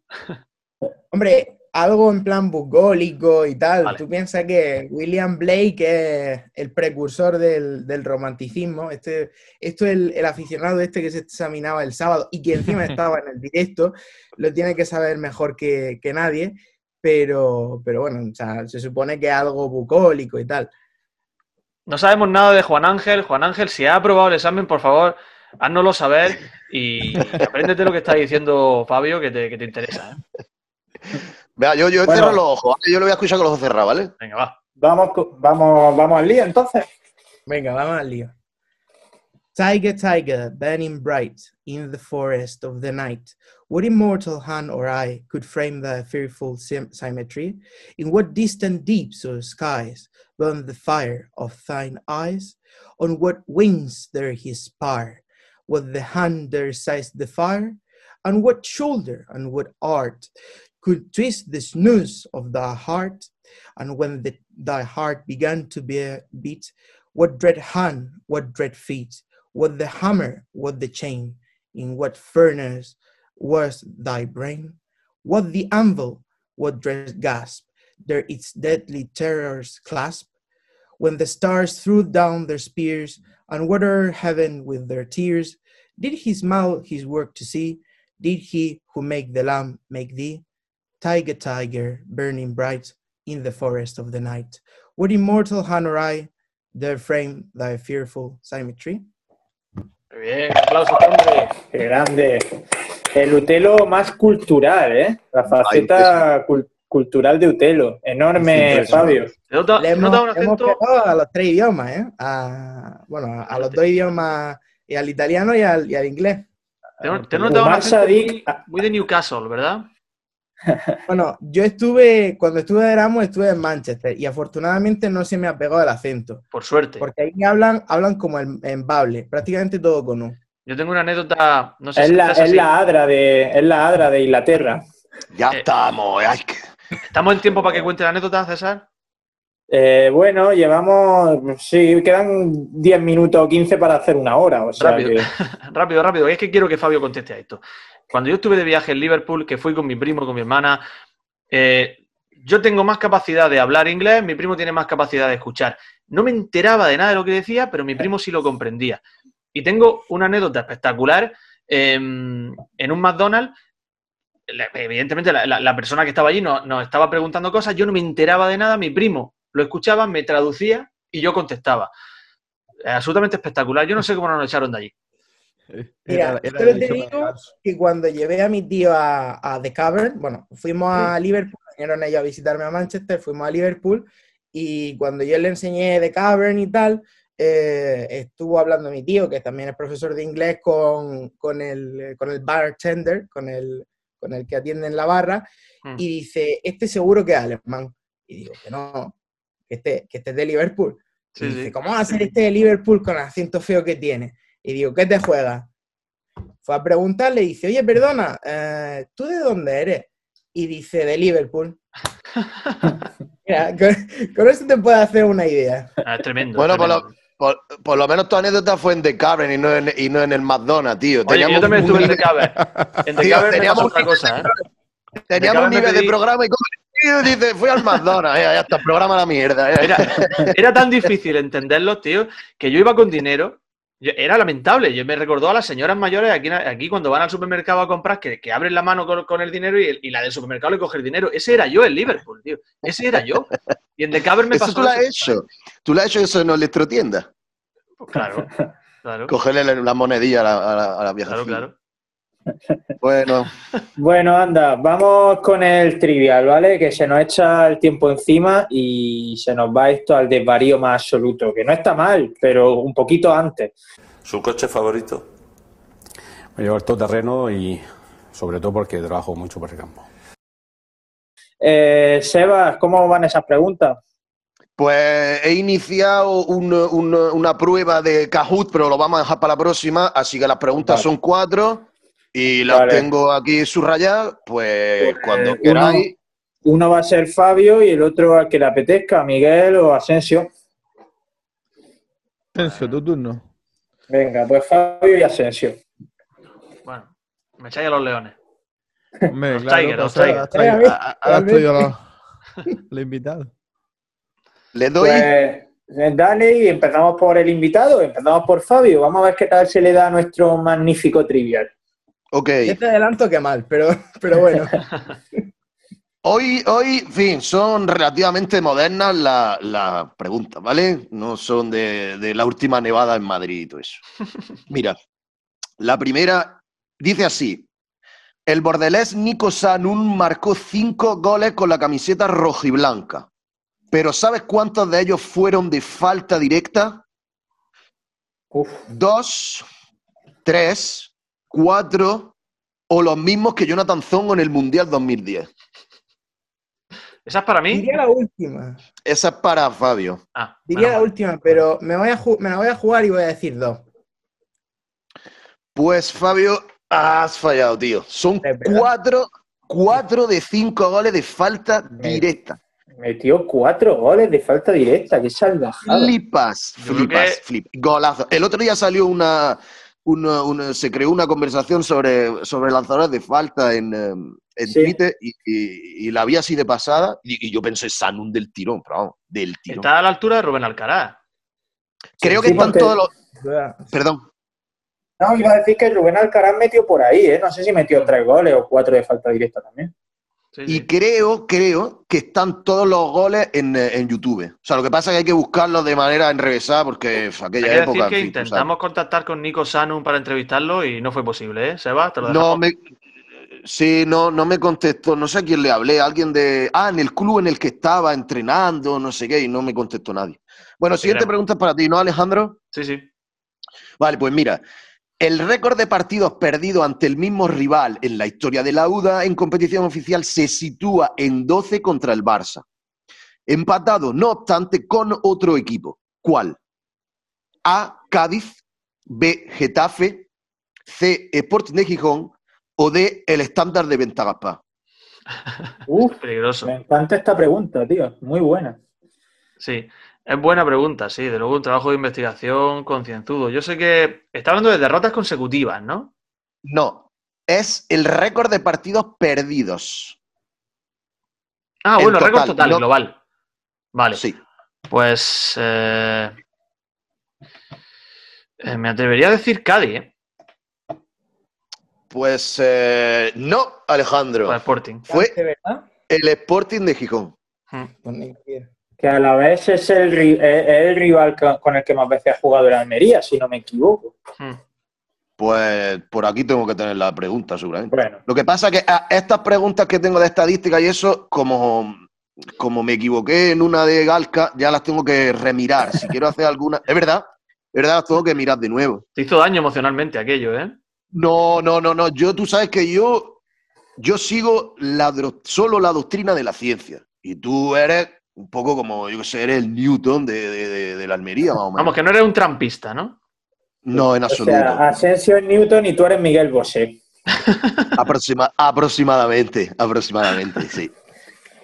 Hombre, algo en plan bucólico y tal. Tú piensas que William Blake es el precursor del, romanticismo. Este, esto es el, aficionado este que se examinaba el sábado y que encima [laughs] estaba en el directo, lo tiene que saber mejor que, nadie. Pero, pero bueno, se supone que es algo bucólico y tal. No sabemos nada de Juan Ángel. Juan Ángel, si ha aprobado el examen, por favor, háznoslo saber y apréndete lo que está diciendo Fabio, que te, interesa. ¿eh? Vea, yo, yo cierro los ojos, yo lo voy a escuchar con los ojos cerrados, ¿vale? Venga, va. Vamos, vamos, vamos al lío entonces. Venga, vamos al lío. Tiger, tiger, burning bright in the forest of the night, what immortal hand or eye could frame thy fearful symmetry? In what distant deeps or skies burn the fire of thine eyes? On what wings there his spar? What the hand there seized the fire, and what shoulder and what art could twist the snooze of thy heart, and when the, thy heart began to be, beat, what dread hand, what dread feet, what the hammer, what the chain, in what furnace was thy brain, what the anvil, what dread gasp, there its deadly terrors clasp, when the stars threw down their spears and watered heaven with their tears, did he smile his work to see? Did he who make the lamb make thee? Tiger, tiger, burning bright in the forest of the night. What immortal hand or eye there frame thy fearful symmetry? Muy bien, aplauso, hombre. Qué grande. El Utelo más cultural, ¿eh? La faceta cultural de Utelo. Enorme, Fabio. Le hemos, hemos pegado a los tres idiomas, ¿eh? A, bueno, a los dos idiomas y al italiano y al, y al inglés. Te, notado una muy, muy de Newcastle, ¿verdad? [laughs] Bueno, yo estuve, cuando estuve de Erasmus, estuve en Manchester y afortunadamente no se me ha pegado el acento. Por suerte. Porque ahí hablan, hablan como en, Bable, prácticamente todo con U. Yo tengo una anécdota, no sé es la, es la adra de Es la adra de Inglaterra. Ya eh, estamos. ¿Estamos en tiempo para que cuente la anécdota, César? Eh, bueno, llevamos, sí, quedan 10 minutos o 15 para hacer una hora. rápido, [laughs] rápido, rápido. Es que quiero que Fabio conteste a esto. Cuando yo estuve de viaje en Liverpool, que fui con mi primo, con mi hermana, eh, yo tengo más capacidad de hablar inglés, mi primo tiene más capacidad de escuchar. No me enteraba de nada de lo que decía, pero mi primo sí lo comprendía. Y tengo una anécdota espectacular em, en un McDonald's. Evidentemente, la, persona que estaba allí nos estaba preguntando cosas, yo no me enteraba de nada, mi primo lo escuchaba, me traducía y yo contestaba. absolutamente espectacular. Yo no sé cómo nos echaron de allí. Mira, pero te digo que cuando llevé a mi tío a, The Cavern, bueno, fuimos a Liverpool, vinieron ellos a visitarme a Manchester, fuimos a Liverpool y cuando yo le enseñé The Cavern y tal, eh, estuvo hablando mi tío, que también es profesor de inglés, con, con, el, con el bartender, con el, con el que atiende en la barra, mm. y dice, este seguro que es alemán. Y digo que no, que esté, que esté de Liverpool. y dice, ¿cómo va a ser este de Liverpool con el acento feo que tiene? Y digo, ¿qué te juega? Fue a preguntarle y dice, oye, perdona, eh, ¿tú de dónde eres? Y dice, de Liverpool. [laughs] Mira, con, con esto te puedes hacer una idea. Ah, es tremendo. Bueno, es por tremendo. lo, por, por lo menos tu anécdota fue en The Cavern y no en, y no en el McDonald's, tío. Oye, yo Teníamos también un estuve en The Cavern. En The Cavern teníamos otra cosa, ¿eh? Teníamos un nivel de programa y como dice, fui al McDonald's, ya, está, el programa la mierda. Era, era tan difícil entenderlos, tío, que yo iba con dinero. yo- era lamentable. Yo me recordó a las señoras mayores aquí, aquí cuando van al supermercado a comprar que, que abren la mano con, con el dinero y, el- y la del supermercado le coge el dinero. Ese era yo en Liverpool, tío. Ese era yo. Y en The Cavern me Eso pasó. tú lo has hecho. Tú lo has hecho eso en electrotienda. Claro, [laughs] claro. Cogerle la, la monedilla a la, a la, a la vieja. Claro, claro. Bueno, [laughs] Bueno, anda, vamos con el trivial, ¿vale? Que se nos echa el tiempo encima y se nos va esto al desvarío más absoluto, que no está mal, pero un poquito antes. ¿Su coche favorito? Me llevo el todoterreno y sobre todo porque trabajo mucho por el campo. Eh, Sebas, ¿cómo van esas preguntas? Pues he iniciado un- un- una prueba de Kahoot, pero lo vamos a dejar para la próxima. Así que las preguntas Vale. son cuatro y las Vale. tengo aquí subrayadas. Pues Pues, cuando uno- queráis. Uno va a ser Fabio y el otro al que le apetezca, Miguel o Asensio. Asensio, tu turno. Venga, pues Fabio y Asensio. Bueno, me echáis a los leones. Hombre, Los claro, Tigers, los pues, Tigers. ahora has traído- Venga, a- a- ahora has traído a los, los invitados. Le doy. Pues eh, dale y empezamos por el invitado, empezamos por Fabio. Vamos a ver qué tal se le da a nuestro magnífico trivial. ok. Este adelanto que mal, pero, pero bueno. [laughs] Hoy, hoy, en fin, son relativamente modernas las las preguntas, ¿vale? No son de, de la última nevada en Madrid y todo eso. [laughs] Mira, la primera dice así. El bordelés Nico Sanun marcó cinco goles con la camiseta rojiblanca. Pero ¿sabes cuántos de ellos fueron de falta directa? Uf, Dos, tres, cuatro o los mismos que Jonathan Zongo en el Mundial 2010. ¿Esa es para mí? Diría la última. Esa es para Fabio. Ah, Diría la última, pero me, voy a me la voy a jugar y voy a decir dos. Pues Fabio, has fallado, tío. Son cuatro, cuatro de cinco goles de falta directa. Metió cuatro goles de falta directa, qué salvajada. Flipas, flipas, que- flip. Golazo. El otro día salió una, una- una- se creó una conversación sobre, sobre lanzadores de falta en, eh, en Sí. Twitter y, y- y la vi así de pasada y, y yo pensé Sanun del tirón, pero vamos, del tirón. Está a la altura de Rubén Alcaraz. Creo que están porque- todos los... Perdón. No, iba a decir que Rubén Alcaraz metió por ahí, ¿eh? No sé si metió tres goles o cuatro de falta directa también. Sí, Y sí. creo, creo que están todos los goles en, eh, en YouTube. O sea, lo que pasa es que hay que buscarlos de manera enrevesada porque f, Hay aquella que época. decir en que fin, intentamos contactar con Nico Sanum para entrevistarlo y no fue posible, ¿eh? Seba, te lo No dejamos. me. Sí, no, no me contestó. No sé a quién le hablé. Alguien de. Ah, en el club en el que estaba entrenando, no sé qué, y no me contestó nadie. Bueno, siguiente pregunta para ti, ¿no, Alejandro? Sí, sí. Vale, pues mira. El récord de partidos perdidos ante el mismo rival en la historia de la UDA en competición oficial se sitúa en 12 contra el Barça. Empatado, no obstante, con otro equipo. ¿Cuál? A. Cádiz. B. Getafe. C. Sporting de Gijón. O D. El estándar de Ventagaspá. Uf, Peligroso. me encanta esta pregunta, tío. Muy buena. Sí. Es buena pregunta, sí. De luego un trabajo de investigación concienzudo. Yo sé que está hablando de derrotas consecutivas, ¿no? No. Es el récord de partidos perdidos. Ah, En bueno, récord total, no- global. Vale. Sí. Pues eh, eh, me atrevería a decir Cádiz, ¿eh? Pues eh, no, Alejandro. Para Sporting. Fue el Sporting de Gijón. Pues ni idea. Que a la vez es el, es el rival co- con el que más veces ha jugado el Almería, si no me equivoco. Hmm. Pues por aquí tengo que tener la pregunta, seguramente. Bueno, Lo que pasa es que a estas preguntas que tengo de estadística y eso, como, como me equivoqué en una de Galca, ya las tengo que remirar. Si quiero hacer alguna. Es verdad, es verdad, las tengo que mirar de nuevo. Te hizo daño emocionalmente aquello, ¿eh? No, no, no, no. Yo, tú sabes que yo, yo sigo la, dro- solo la doctrina de la ciencia. Y tú eres un poco como, yo que sé, eres el Newton de, de- de- de la Almería, más o menos. Vamos, que no eres un trampista, ¿no? No, en o absoluto. sea, Asensio es Newton y tú eres Miguel Bosé. [laughs] Aproxima- aproximadamente, aproximadamente, sí.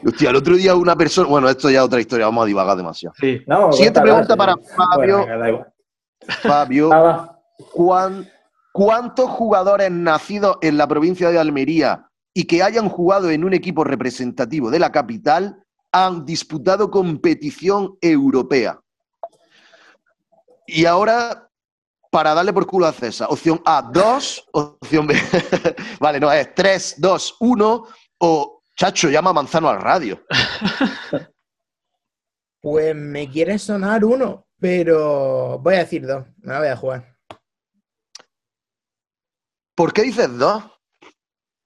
Hostia, el otro día una persona. Bueno, esto ya es otra historia, vamos a divagar demasiado. Sí. No, Siguiente pregunta para. Fabio. Bueno, venga. Fabio, Ah, va. ¿cuán- ¿cuántos jugadores nacidos en la provincia de Almería y que hayan jugado en un equipo representativo de la capital han disputado competición europea? Y ahora, para darle por culo a César, opción A, 2, opción B, [laughs] vale, no, es 3, 2, 1 o, chacho, llama a Manzano al radio. [laughs] Pues me quiere sonar uno, pero voy a decir dos. Me la voy a jugar. ¿Por qué dices 2?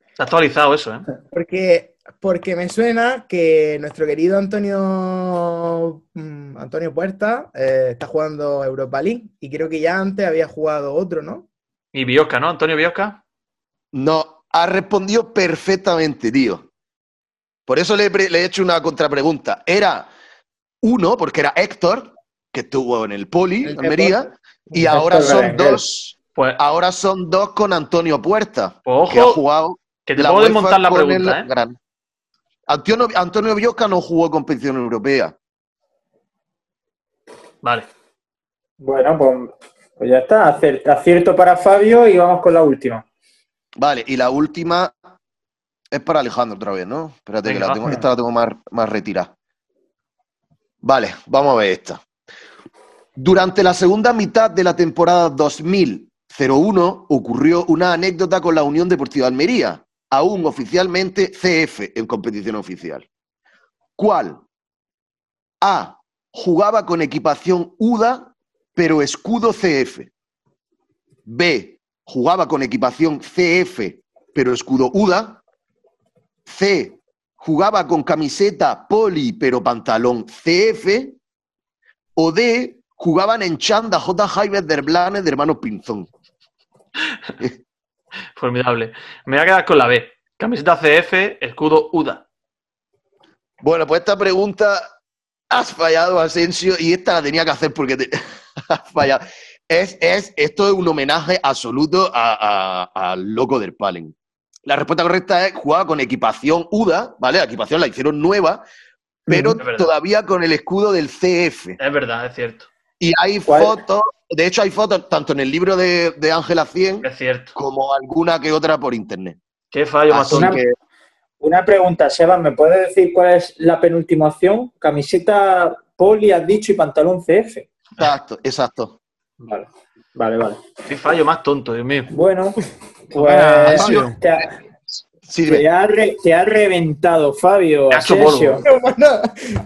Está actualizado eso, ¿eh? Porque, porque me suena que nuestro querido Antonio mm, Antonio Puerta eh, está jugando Europa League y creo que ya antes había jugado otro, ¿no? Y Biosca, ¿no? Antonio Biosca. No, ha respondido perfectamente, tío. Por eso le, he pre- le he hecho una contrapregunta. Era uno, porque era Héctor, que estuvo en el Poli, El Almería, y Héctor ahora son Berenguer. dos. Pues, Ahora son dos con Antonio Puerta, pues que ha ojo, jugado que te la puedo desmontar la pregunta, el ¿eh? Gran- Antonio, Antonio Biosca no jugó competición europea. Vale. Bueno, pues, pues ya está. Acierto para Fabio y vamos con la última. Vale, y la última es para Alejandro otra vez, ¿no? Espérate, que la tengo, esta la tengo más, más retirada. Vale, vamos a ver esta. Durante la segunda mitad de la temporada 2001 ocurrió una anécdota con la Unión Deportiva de Almería, aún oficialmente CF en competición oficial. ¿Cuál? A. Jugaba con equipación UDA, pero escudo CF. B. Jugaba con equipación CF, pero escudo UDA. C. Jugaba con camiseta poli, pero pantalón CF. O D. Jugaban en chanda J. Jaime der Blanes de hermanos Pinzón. [laughs] [laughs] Formidable. Me voy a quedar con la B. Camiseta CF, escudo UDA. Bueno, pues esta pregunta has fallado, Asensio, y esta la tenía que hacer porque te... [laughs] has fallado. Es, es, esto es un homenaje absoluto al loco del Palen. La respuesta correcta es jugaba con equipación UDA, ¿vale? La equipación la hicieron nueva, pero todavía con el escudo del CF. Es verdad, es cierto. Y hay ¿Cuál? fotos, de hecho hay fotos tanto en el libro de, de Ángela 100 Es cierto. como alguna que otra por internet. Qué fallo más tonto. que, Una pregunta, Sebas, ¿me puedes decir cuál es la penúltima opción? Camiseta poli, has dicho, y pantalón CF. exacto, exacto. Vale, vale, vale. Qué fallo más tonto, Dios mío. Bueno, [laughs] pues te dime. te ha re- te ha reventado, Fabio. [laughs] Bueno,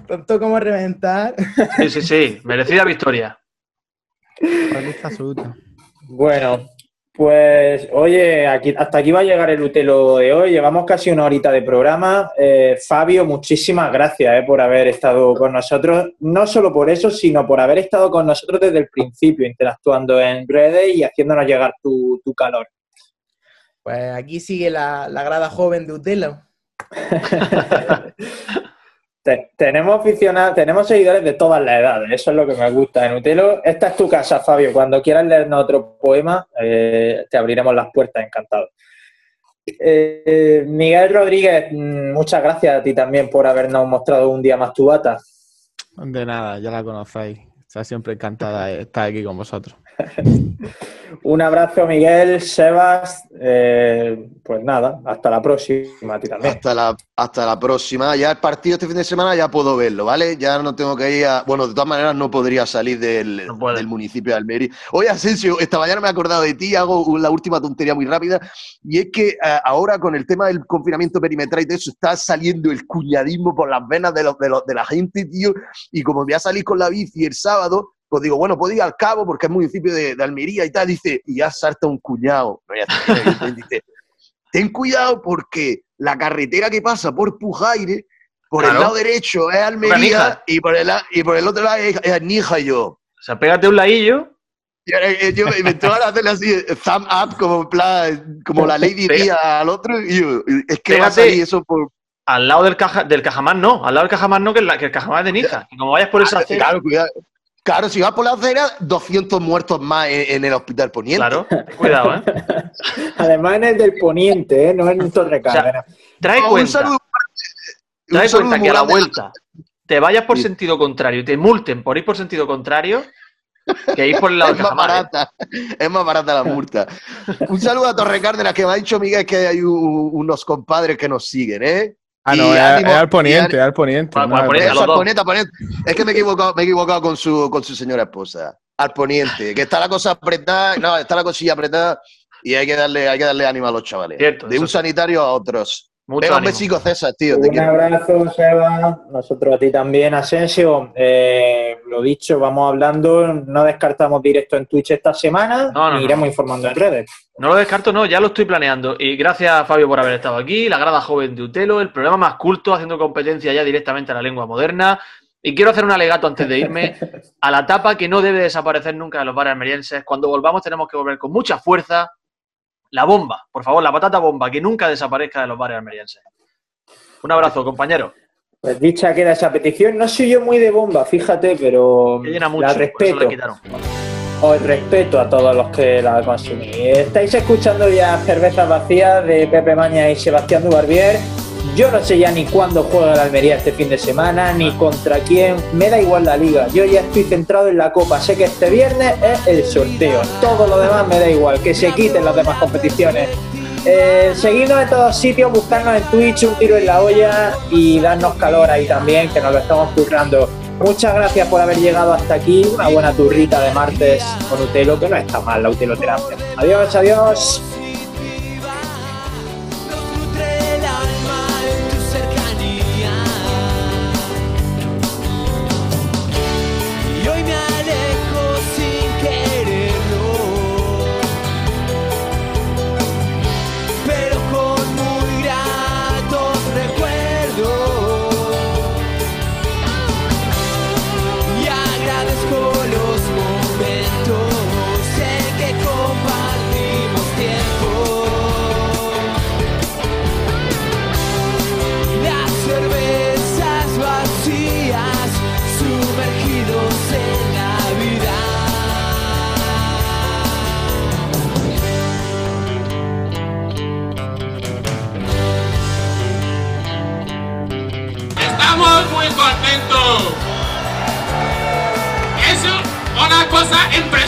tanto como reventar. Sí, sí, sí. Merecida victoria. Absoluta. Bueno, pues oye, aquí, hasta aquí va a llegar el Utelo de hoy. Llevamos casi una horita de programa. Eh, Fabio, muchísimas gracias eh, por haber estado con nosotros. No solo por eso, sino por haber estado con nosotros desde el principio, interactuando en redes y haciéndonos llegar tu, tu calor. Pues aquí sigue la, la grada joven de Utelo. [laughs] Te- tenemos aficionados, tenemos seguidores de todas las edades, eso es lo que me gusta en Utelo. Esta es tu casa, Fabio. Cuando quieras leernos otro poema, eh, te abriremos las puertas, encantado. Eh, Miguel Rodríguez, mm, muchas gracias a ti también por habernos mostrado un día más tu bata. De nada, ya la conocéis. Está siempre encantada de estar aquí con vosotros. Un abrazo, Miguel, Sebas. eh, pues nada, hasta la próxima a ti también. Hasta la, hasta la próxima. Ya el partido este fin de semana ya puedo verlo, ¿vale? Ya no tengo que ir a... Bueno, de todas maneras no podría salir del, No puede. del municipio de Almería. Oye, Asensio, esta mañana me he acordado de ti, hago la última tontería muy rápida, y es que eh, ahora con el tema del confinamiento perimetral y todo eso, está saliendo el cuñadismo por las venas de, los, de, los- de la gente, tío, y como voy a salir con la bici el sábado, pues digo, bueno, puedo ir al cabo porque es municipio de, de Almería y tal, dice, y ya salta un cuñado. No, ya está, y dice, ten cuidado porque la carretera que pasa por Pujaire, por Claro. el lado derecho es Almería y por, el, y por el otro lado es, es Níjar y yo. O sea, pégate un ladillo. Y ahora, eh, yo me entró a hacerle así, thumb up, como plan, como la Lady Pega- Di al otro, y yo, es que va a salir eso por... Al lado del, caja, del Cajamar no. Al lado del Cajamar no, que, la- que el Cajamar es de Nija. Y como vayas por esa acera, Claro, cuidado. Claro, si vas por la acera, 200 muertos más en, en el hospital poniente. claro, cuidado, ¿eh? [laughs] Además en el del poniente, ¿eh? no en Torre Cárdenas. Trae Oh, un cuenta. saludo. Un saludo cuenta muy que a la vuelta te vayas por Sí. sentido contrario y te multen por ir por sentido contrario, que ir por el lado Es más. ¿eh? barata, es más barata la multa. Un saludo a Torre Cárdenas, que me ha dicho Miguel que hay u- unos compadres que nos siguen, ¿eh? Ah, no, es, ánimo, es al poniente, es al poniente. ¿Cuál- no cuál al poniente? Al poniente, al poniente. Es que me he equivocado, me he equivocado con su, con su señora esposa. Al poniente, que está la cosa apretada, no, está la cosilla apretada y hay que darle, hay que darle ánimo a los chavales. Cierto, de un sanitario a otros. Mucho Venga, un César, tío. Te Un quiero. abrazo, Seba. Nosotros a ti también, Asensio. Eh, lo dicho, vamos hablando. No descartamos directo en Twitch esta semana. No, no, y no. iremos informando en redes. No lo descarto, no, ya lo estoy planeando. Y gracias, Fabio, por haber estado aquí. La grada joven de Utelo, el programa más culto, haciendo competencia ya directamente a la lengua moderna. Y quiero hacer un alegato antes de irme [laughs] a la tapa que no debe desaparecer nunca de los bares almerienses. Cuando volvamos tenemos que volver con mucha fuerza. La bomba, por favor, la patata bomba, que nunca desaparezca de los bares almerienses. Un abrazo, compañero. Pues dicha queda esa petición. No soy yo muy de bomba, fíjate, pero llena mucho, la por eso respeto. la quitaron. Os respeto a todos los que la consumís. Estáis escuchando ya cervezas vacías de Pepe Maña y Sebastián Dubarbier. Yo no sé ya ni cuándo juega la Almería este fin de semana, ni contra quién. Me da igual la liga. Yo ya estoy centrado en la Copa. Sé que este viernes es el sorteo. Todo lo demás me da igual. Que se quiten las demás competiciones. Eh, seguidnos en todos sitios, buscarnos en Twitch, un tiro en la olla y darnos calor ahí también, que nos lo estamos currando. Muchas gracias por haber llegado hasta aquí. Una buena turrita de martes con Utelo, que no está mal la uteloterapia. Adiós, adiós.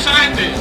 signed it.